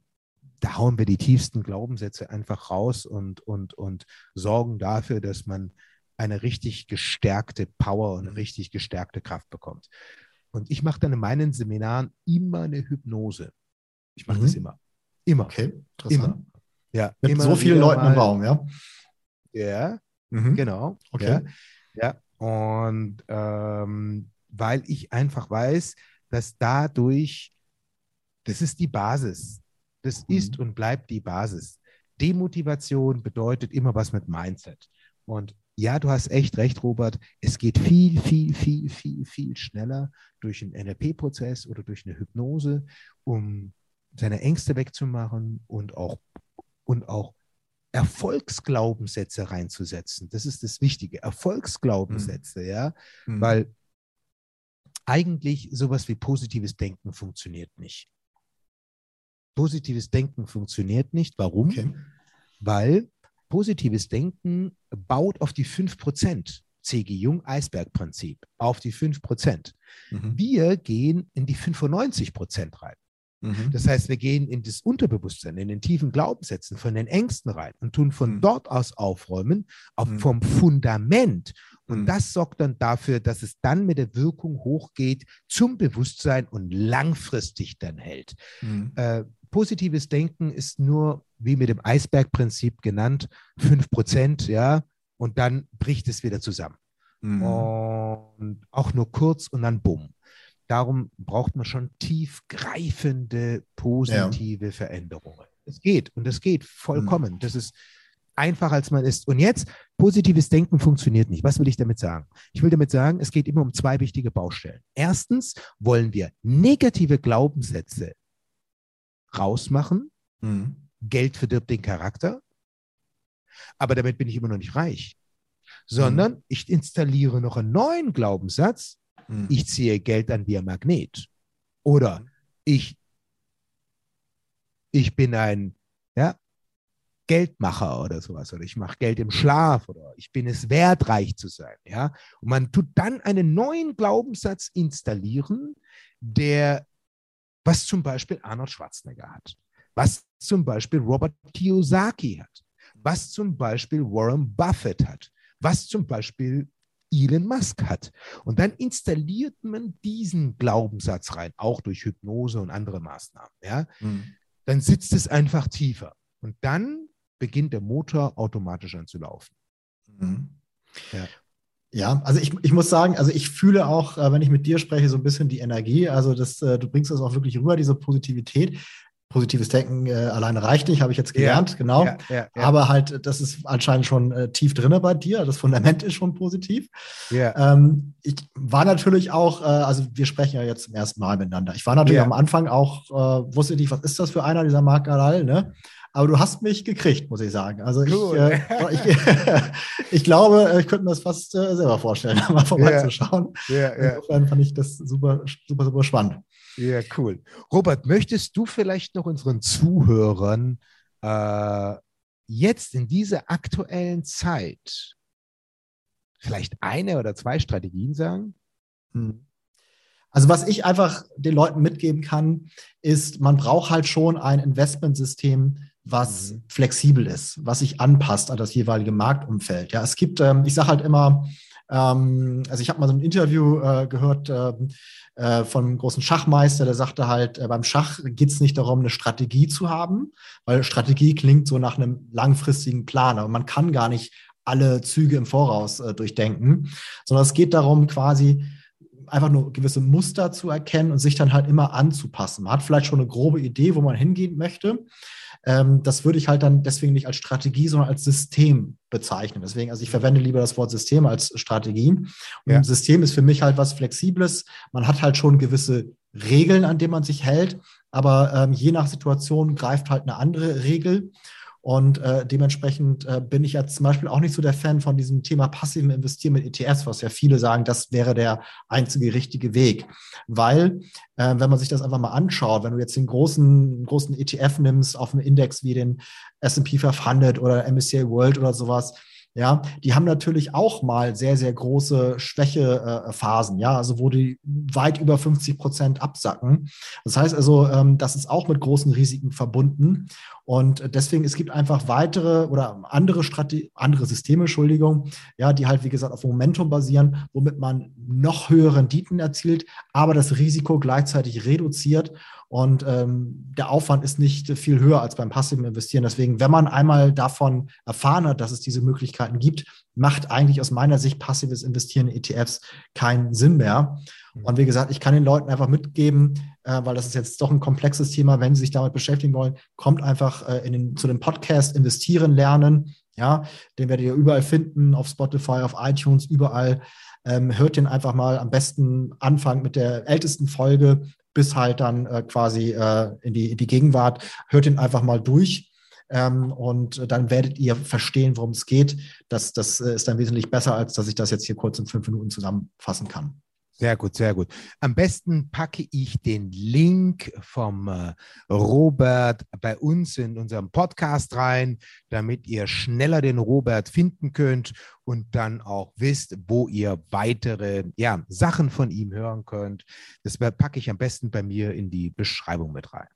da hauen wir die tiefsten Glaubenssätze einfach raus und, und, und sorgen dafür, dass man eine richtig gestärkte Power und eine richtig gestärkte Kraft bekommt. Und ich mache dann in meinen Seminaren immer eine Hypnose. Ich mache mhm. das immer. Immer.
Okay, interessant.
Immer. Ja,
Mit immer so vielen Leuten mal. im Raum, ja?
Ja, mhm. genau. Okay. Ja, ja. Und ähm, weil ich einfach weiß, dass dadurch, das ist die Basis. Das mhm. ist und bleibt die Basis. Demotivation bedeutet immer was mit Mindset. Und ja, du hast echt recht, Robert. Es geht viel, viel, viel, viel, viel schneller durch einen NLP-Prozess oder durch eine Hypnose, um seine Ängste wegzumachen und auch, und auch Erfolgsglaubenssätze reinzusetzen. Das ist das Wichtige. Erfolgsglaubenssätze, mhm. ja, mhm. weil eigentlich sowas wie positives Denken funktioniert nicht. Positives Denken funktioniert nicht. Warum? Okay. Weil positives Denken baut auf die 5%. C.G. Jung Eisbergprinzip auf die 5%. Mhm. Wir gehen in die 95% rein. Mhm. Das heißt, wir gehen in das Unterbewusstsein, in den tiefen Glaubenssätzen von den Ängsten rein und tun von mhm. dort aus aufräumen, auf, mhm. vom Fundament. Und mhm. das sorgt dann dafür, dass es dann mit der Wirkung hochgeht zum Bewusstsein und langfristig dann hält. Äh, positives Denken ist nur, wie mit dem Eisbergprinzip genannt, 5%, ja, und dann bricht es wieder zusammen. Mhm. Und auch nur kurz und dann bumm. Darum braucht man schon tiefgreifende, positive ja. Veränderungen. Es geht und es geht vollkommen. Mhm. Das ist einfacher, als man ist. Und jetzt, positives Denken funktioniert nicht. Was will ich damit sagen? Ich will damit sagen, es geht immer um zwei wichtige Baustellen. Erstens wollen wir negative Glaubenssätze rausmachen. Mhm. Geld verdirbt den Charakter. Aber damit bin ich immer noch nicht reich. Sondern mhm. ich installiere noch einen neuen Glaubenssatz. Mhm. Ich ziehe Geld an wie ein Magnet. Oder mhm. ich, ich bin ein ja, Geldmacher oder sowas. Oder ich mache Geld im Schlaf. Oder ich bin es wert, reich zu sein. Ja? Und man tut dann einen neuen Glaubenssatz installieren, der was zum Beispiel Arnold Schwarzenegger hat, was zum Beispiel Robert Kiyosaki hat, was zum Beispiel Warren Buffett hat, was zum Beispiel Elon Musk hat. Und dann installiert man diesen Glaubenssatz rein, auch durch Hypnose und andere Maßnahmen. Ja? Mhm. Dann sitzt es einfach tiefer. Und dann beginnt der Motor automatisch an zu laufen.
Mhm. Ja. Ja, also ich, ich muss sagen, also ich fühle auch, äh, wenn ich mit dir spreche, so ein bisschen die Energie. Also das, äh, du bringst das auch wirklich rüber, diese Positivität. Positives Denken äh, alleine reicht nicht, habe ich jetzt gelernt, ja, genau. Ja, ja, Aber halt, das ist anscheinend schon äh, tief drin bei dir. Das Fundament ist schon positiv. Ähm, ich war natürlich auch, äh, also wir sprechen ja jetzt zum ersten Mal miteinander. Ich war natürlich am Anfang auch, äh, wusste nicht, was ist das für einer, dieser Marc Galal, ne? Aber du hast mich gekriegt, muss ich sagen. Also cool. ich, äh, ich, ich, glaube, ich könnte mir das fast äh, selber vorstellen, mal vorbeizuschauen. Insofern fand ich das super, super, super spannend.
Ja, cool. Robert, möchtest du vielleicht noch unseren Zuhörern äh, jetzt in dieser aktuellen Zeit vielleicht eine oder zwei Strategien sagen?
Hm. Also was ich einfach den Leuten mitgeben kann, ist, man braucht halt schon ein Investmentsystem, was mhm. flexibel ist, was sich anpasst an das jeweilige Marktumfeld. Ja, es gibt, ähm, ich sage halt immer, ähm, also ich habe mal so ein Interview äh, gehört äh, äh, von einem großen Schachmeister, der sagte halt, äh, beim Schach geht es nicht darum, eine Strategie zu haben, weil Strategie klingt so nach einem langfristigen Plan, aber man kann gar nicht alle Züge im Voraus äh, durchdenken, sondern es geht darum, quasi einfach nur gewisse Muster zu erkennen und sich dann halt immer anzupassen. Man hat vielleicht schon eine grobe Idee, wo man hingehen möchte. Ähm, das würde ich halt dann deswegen nicht als Strategie, sondern als System bezeichnen. Deswegen, also ich verwende lieber das Wort System als Strategie. Und ja. System ist für mich halt was Flexibles. Man hat halt schon gewisse Regeln, an denen man sich hält, aber ähm, je nach Situation greift halt eine andere Regel. Und äh, dementsprechend äh, bin ich ja zum Beispiel auch nicht so der Fan von diesem Thema passiven Investieren mit ETFs, was ja viele sagen, das wäre der einzige richtige Weg. Weil, äh, wenn man sich das einfach mal anschaut, wenn du jetzt den großen, großen ETF nimmst auf einem Index wie den S&P 500 oder MSCI World oder sowas, ja, die haben natürlich auch mal sehr, sehr große Schwächephasen, ja, also wo die weit über 50 Prozent absacken. Das heißt also, ähm, das ist auch mit großen Risiken verbunden. Und deswegen, es gibt einfach weitere oder andere Strategie, andere Systeme, Entschuldigung, ja, die halt, wie gesagt, auf Momentum basieren, womit man noch höhere Renditen erzielt, aber das Risiko gleichzeitig reduziert. Und ähm, der Aufwand ist nicht viel höher als beim passiven Investieren. Deswegen, wenn man einmal davon erfahren hat, dass es diese Möglichkeiten gibt, macht eigentlich aus meiner Sicht passives Investieren in ETFs keinen Sinn mehr. Mhm. Und wie gesagt, ich kann den Leuten einfach mitgeben, äh, weil das ist jetzt doch ein komplexes Thema, wenn sie sich damit beschäftigen wollen, kommt einfach äh, in den, zu dem Podcast Investieren lernen. Ja, den werdet ihr überall finden, auf Spotify, auf iTunes, überall. Ähm, hört den einfach mal am besten Anfang mit der ältesten Folge bis halt dann äh, quasi äh, in, die, in die Gegenwart. Hört ihn einfach mal durch. Ähm, und dann werdet ihr verstehen, worum es geht. Das, das äh, ist dann wesentlich besser, als dass ich das jetzt hier kurz in fünf Minuten zusammenfassen kann.
Sehr gut, sehr gut. Am besten packe ich den Link vom äh, Robert bei uns in unserem Podcast rein, damit ihr schneller den Robert finden könnt und dann auch wisst, wo ihr weitere ja, Sachen von ihm hören könnt. Das packe ich am besten bei mir in die Beschreibung mit rein.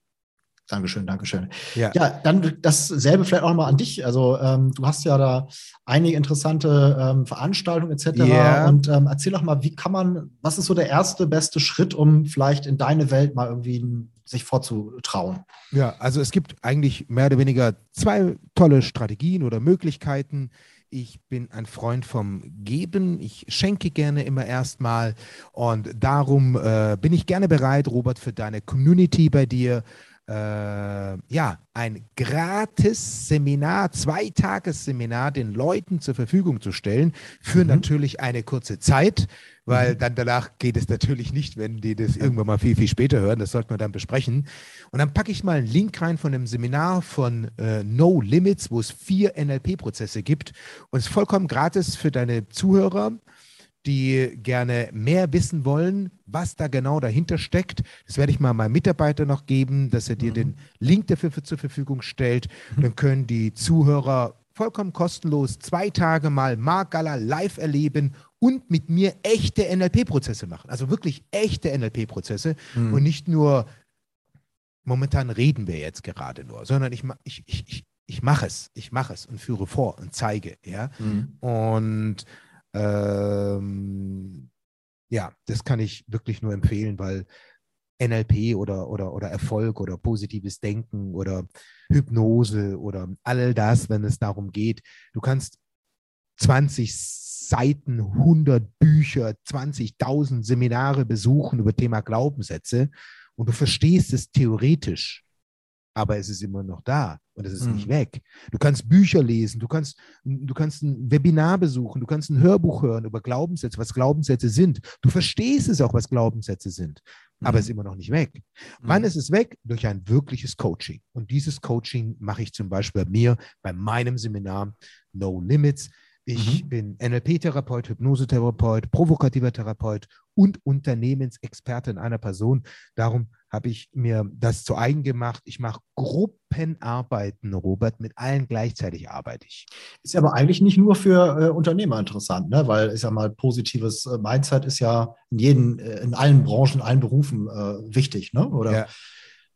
Dankeschön, Dankeschön. Ja. ja, dann dasselbe vielleicht auch nochmal an dich. Also ähm, du hast ja da einige interessante ähm, Veranstaltungen etc. Yeah. Und ähm, erzähl doch mal, wie kann man, was ist so der erste, beste Schritt, um vielleicht in deine Welt mal irgendwie sich vorzutrauen?
Ja, also es gibt eigentlich mehr oder weniger zwei tolle Strategien oder Möglichkeiten. Ich bin ein Freund vom Geben. Ich schenke gerne immer erstmal. Und darum äh, bin ich gerne bereit, Robert, für deine Community bei dir äh, ja, ein gratis Seminar, Zweitagesseminar den Leuten zur Verfügung zu stellen, für mhm. natürlich eine kurze Zeit, weil mhm. dann danach geht es natürlich nicht, wenn die das irgendwann mal viel, viel später hören. Das sollten wir dann besprechen. Und dann packe ich mal einen Link rein von einem Seminar von äh, No Limits, wo es vier NLP-Prozesse gibt. Und es ist vollkommen gratis für deine Zuhörer die gerne mehr wissen wollen, was da genau dahinter steckt. Das werde ich mal meinem Mitarbeiter noch geben, dass er dir mhm. den Link dafür für, zur Verfügung stellt. Mhm. Dann können die Zuhörer vollkommen kostenlos zwei Tage mal Mark Galler live erleben und mit mir echte NLP-Prozesse machen. Also wirklich echte NLP-Prozesse mhm. und nicht nur, momentan reden wir jetzt gerade nur, sondern ich, ich, ich, ich, ich mache es, ich mache es und führe vor und zeige. Ja? Mhm. Und ähm, ja, das kann ich wirklich nur empfehlen, weil NLP oder, oder, oder Erfolg oder positives Denken oder Hypnose oder all das, wenn es darum geht, du kannst 20 Seiten, 100 Bücher, 20.000 Seminare besuchen über Thema Glaubenssätze und du verstehst es theoretisch aber es ist immer noch da und es ist mhm. nicht weg. Du kannst Bücher lesen, du kannst, du kannst ein Webinar besuchen, du kannst ein Hörbuch hören über Glaubenssätze, was Glaubenssätze sind. Du verstehst es auch, was Glaubenssätze sind, mhm. aber es ist immer noch nicht weg. Mhm. Wann ist es weg? Durch ein wirkliches Coaching. Und dieses Coaching mache ich zum Beispiel bei mir, bei meinem Seminar No Limits. Ich mhm. bin NLP-Therapeut, Hypnosetherapeut, provokativer Therapeut und Unternehmensexperte in einer Person. Darum habe ich mir das zu eigen gemacht. Ich mache Gruppenarbeiten, Robert, mit allen gleichzeitig arbeite ich.
Ist aber eigentlich nicht nur für äh, Unternehmer interessant, ne? weil ich sag mal, positives äh, Mindset ist ja in jeden, äh, in allen Branchen, in allen Berufen äh, wichtig, ne? Oder? Ja.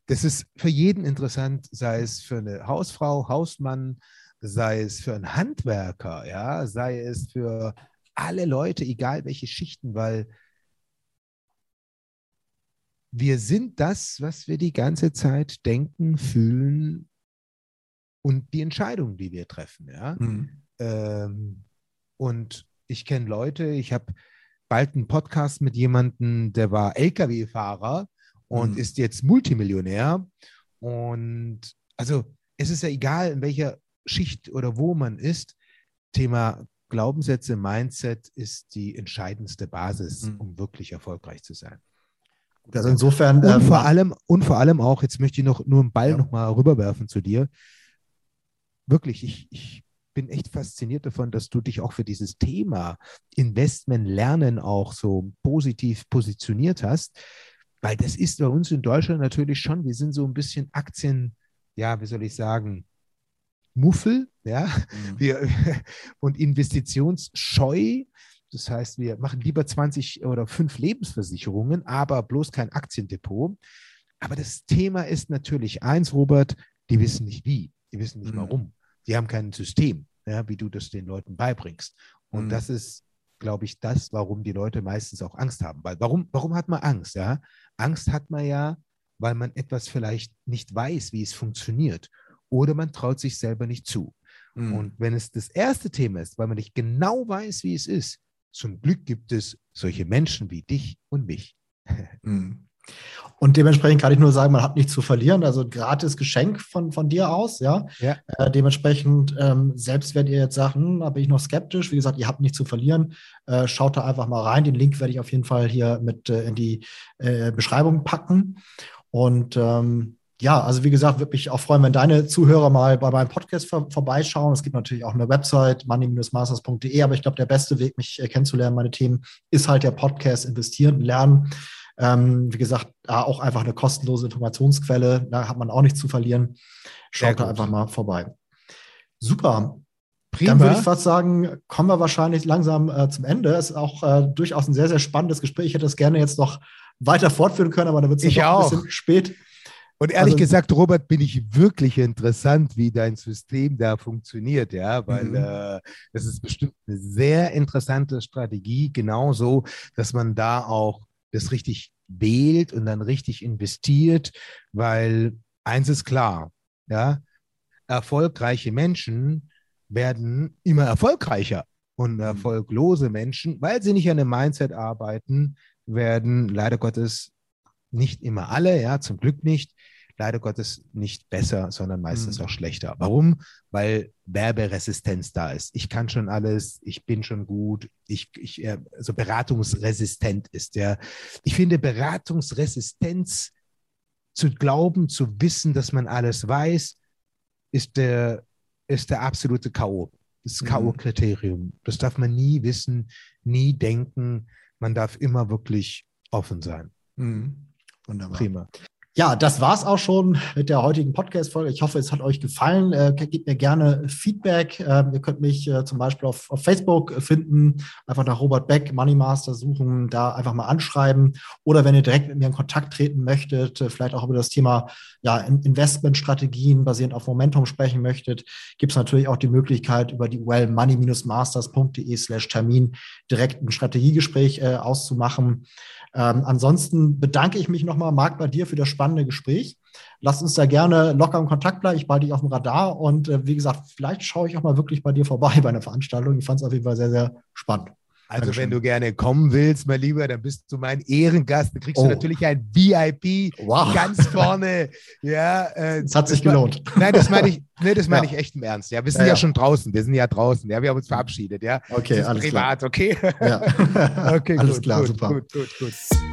Das ist für jeden interessant, sei es für eine Hausfrau, Hausmann, sei es für einen Handwerker, ja, sei es für alle Leute, egal welche Schichten, weil wir sind das, was wir die ganze Zeit denken, fühlen und die Entscheidungen, die wir treffen. Ja? Mhm. Ähm, und ich kenne Leute, ich habe bald einen Podcast mit jemandem, der war Lkw-Fahrer und mhm. ist jetzt Multimillionär. Und also es ist ja egal, in welcher Schicht oder wo man ist. Thema Glaubenssätze, Mindset ist die entscheidendste Basis, mhm. um wirklich erfolgreich zu sein.
Also insofern.
Und ähm, vor allem, und vor allem auch, jetzt möchte ich noch nur einen Ball ja. noch mal rüberwerfen zu dir. Wirklich, ich, ich bin echt fasziniert davon, dass du dich auch für dieses Thema Investment lernen auch so positiv positioniert hast, weil das ist bei uns in Deutschland natürlich schon, wir sind so ein bisschen Aktien, ja, wie soll ich sagen, Muffel, ja, mhm. wir, und investitionsscheu. Das heißt, wir machen lieber 20 oder 5 Lebensversicherungen, aber bloß kein Aktiendepot. Aber das Thema ist natürlich eins, Robert, die wissen nicht wie, die wissen nicht mhm. warum. Die haben kein System, ja, wie du das den Leuten beibringst. Und mhm. das ist, glaube ich, das, warum die Leute meistens auch Angst haben. Weil warum, warum hat man Angst? Ja? Angst hat man ja, weil man etwas vielleicht nicht weiß, wie es funktioniert. Oder man traut sich selber nicht zu. Mhm. Und wenn es das erste Thema ist, weil man nicht genau weiß, wie es ist, zum Glück gibt es solche Menschen wie dich und mich.
Mhm. Und dementsprechend kann ich nur sagen, man hat nichts zu verlieren. Also ein gratis Geschenk von, von dir aus, ja. ja. Äh, dementsprechend, ähm, selbst wenn ihr jetzt sagt, hm, da bin ich noch skeptisch, wie gesagt, ihr habt nichts zu verlieren, äh, schaut da einfach mal rein. Den Link werde ich auf jeden Fall hier mit äh, in die äh, Beschreibung packen. Und ähm, ja, also wie gesagt, würde mich auch freuen, wenn deine Zuhörer mal bei meinem Podcast vor, vorbeischauen. Es gibt natürlich auch eine Website, money-masters.de, aber ich glaube, der beste Weg, mich kennenzulernen, meine Themen, ist halt der Podcast Investieren, Lernen. Ähm, wie gesagt, da auch einfach eine kostenlose Informationsquelle, da hat man auch nichts zu verlieren. Schaut da einfach mal vorbei. Super. Prima. Dann würde ich fast sagen, kommen wir wahrscheinlich langsam äh, zum Ende. Es ist auch äh, durchaus ein sehr, sehr spannendes Gespräch. Ich hätte es gerne jetzt noch weiter fortführen können, aber da wird es ein bisschen spät.
Und ehrlich also, gesagt, Robert, bin ich wirklich interessant, wie dein System da funktioniert, ja, weil mhm. äh, das ist bestimmt eine sehr interessante Strategie, genauso, dass man da auch das richtig wählt und dann richtig investiert, weil eins ist klar, ja, erfolgreiche Menschen werden immer erfolgreicher und mhm. erfolglose Menschen, weil sie nicht an dem Mindset arbeiten, werden leider Gottes nicht immer alle, ja, zum Glück nicht, leider Gottes nicht besser, sondern meistens mhm. auch schlechter. Warum? Weil Werberesistenz da ist. Ich kann schon alles, ich bin schon gut, ich, ich also beratungsresistent ist. Ja. Ich finde Beratungsresistenz zu glauben, zu wissen, dass man alles weiß, ist der, ist der absolute K.O. Das mhm. K.O.-Kriterium. Das darf man nie wissen, nie denken. Man darf immer wirklich offen sein.
Mhm. Wunderbar. Prima. Ja, das war's auch schon mit der heutigen Podcast-Folge. Ich hoffe, es hat euch gefallen. Äh, gebt mir gerne Feedback. Äh, ihr könnt mich äh, zum Beispiel auf, auf, Facebook finden, einfach nach Robert Beck, Moneymaster suchen, da einfach mal anschreiben. Oder wenn ihr direkt mit mir in Kontakt treten möchtet, äh, vielleicht auch über das Thema ja, Investmentstrategien basierend auf Momentum sprechen möchtet, gibt es natürlich auch die Möglichkeit, über die URL money-masters.de slash Termin direkt ein Strategiegespräch äh, auszumachen. Ähm, ansonsten bedanke ich mich nochmal, Marc, bei dir für das spannende Gespräch. Lass uns da gerne locker im Kontakt bleiben. Ich behalte dich auf dem Radar und äh, wie gesagt, vielleicht schaue ich auch mal wirklich bei dir vorbei bei einer Veranstaltung. Ich fand es auf jeden Fall sehr, sehr spannend.
Also Dankeschön. wenn du gerne kommen willst, mein Lieber, dann bist du mein Ehrengast. Dann kriegst oh. du natürlich ein VIP wow. ganz vorne. Ja,
äh, das hat sich gelohnt.
nein, das meine ich, nee, das meine ja. ich echt im Ernst. Ja, wir sind ja, ja, schon draußen. Wir sind ja draußen. Ja, wir haben uns verabschiedet. Ja,
okay, alles
privat,
klar.
okay.
Ja. okay, alles gut, klar, gut, super. Gut, gut, gut.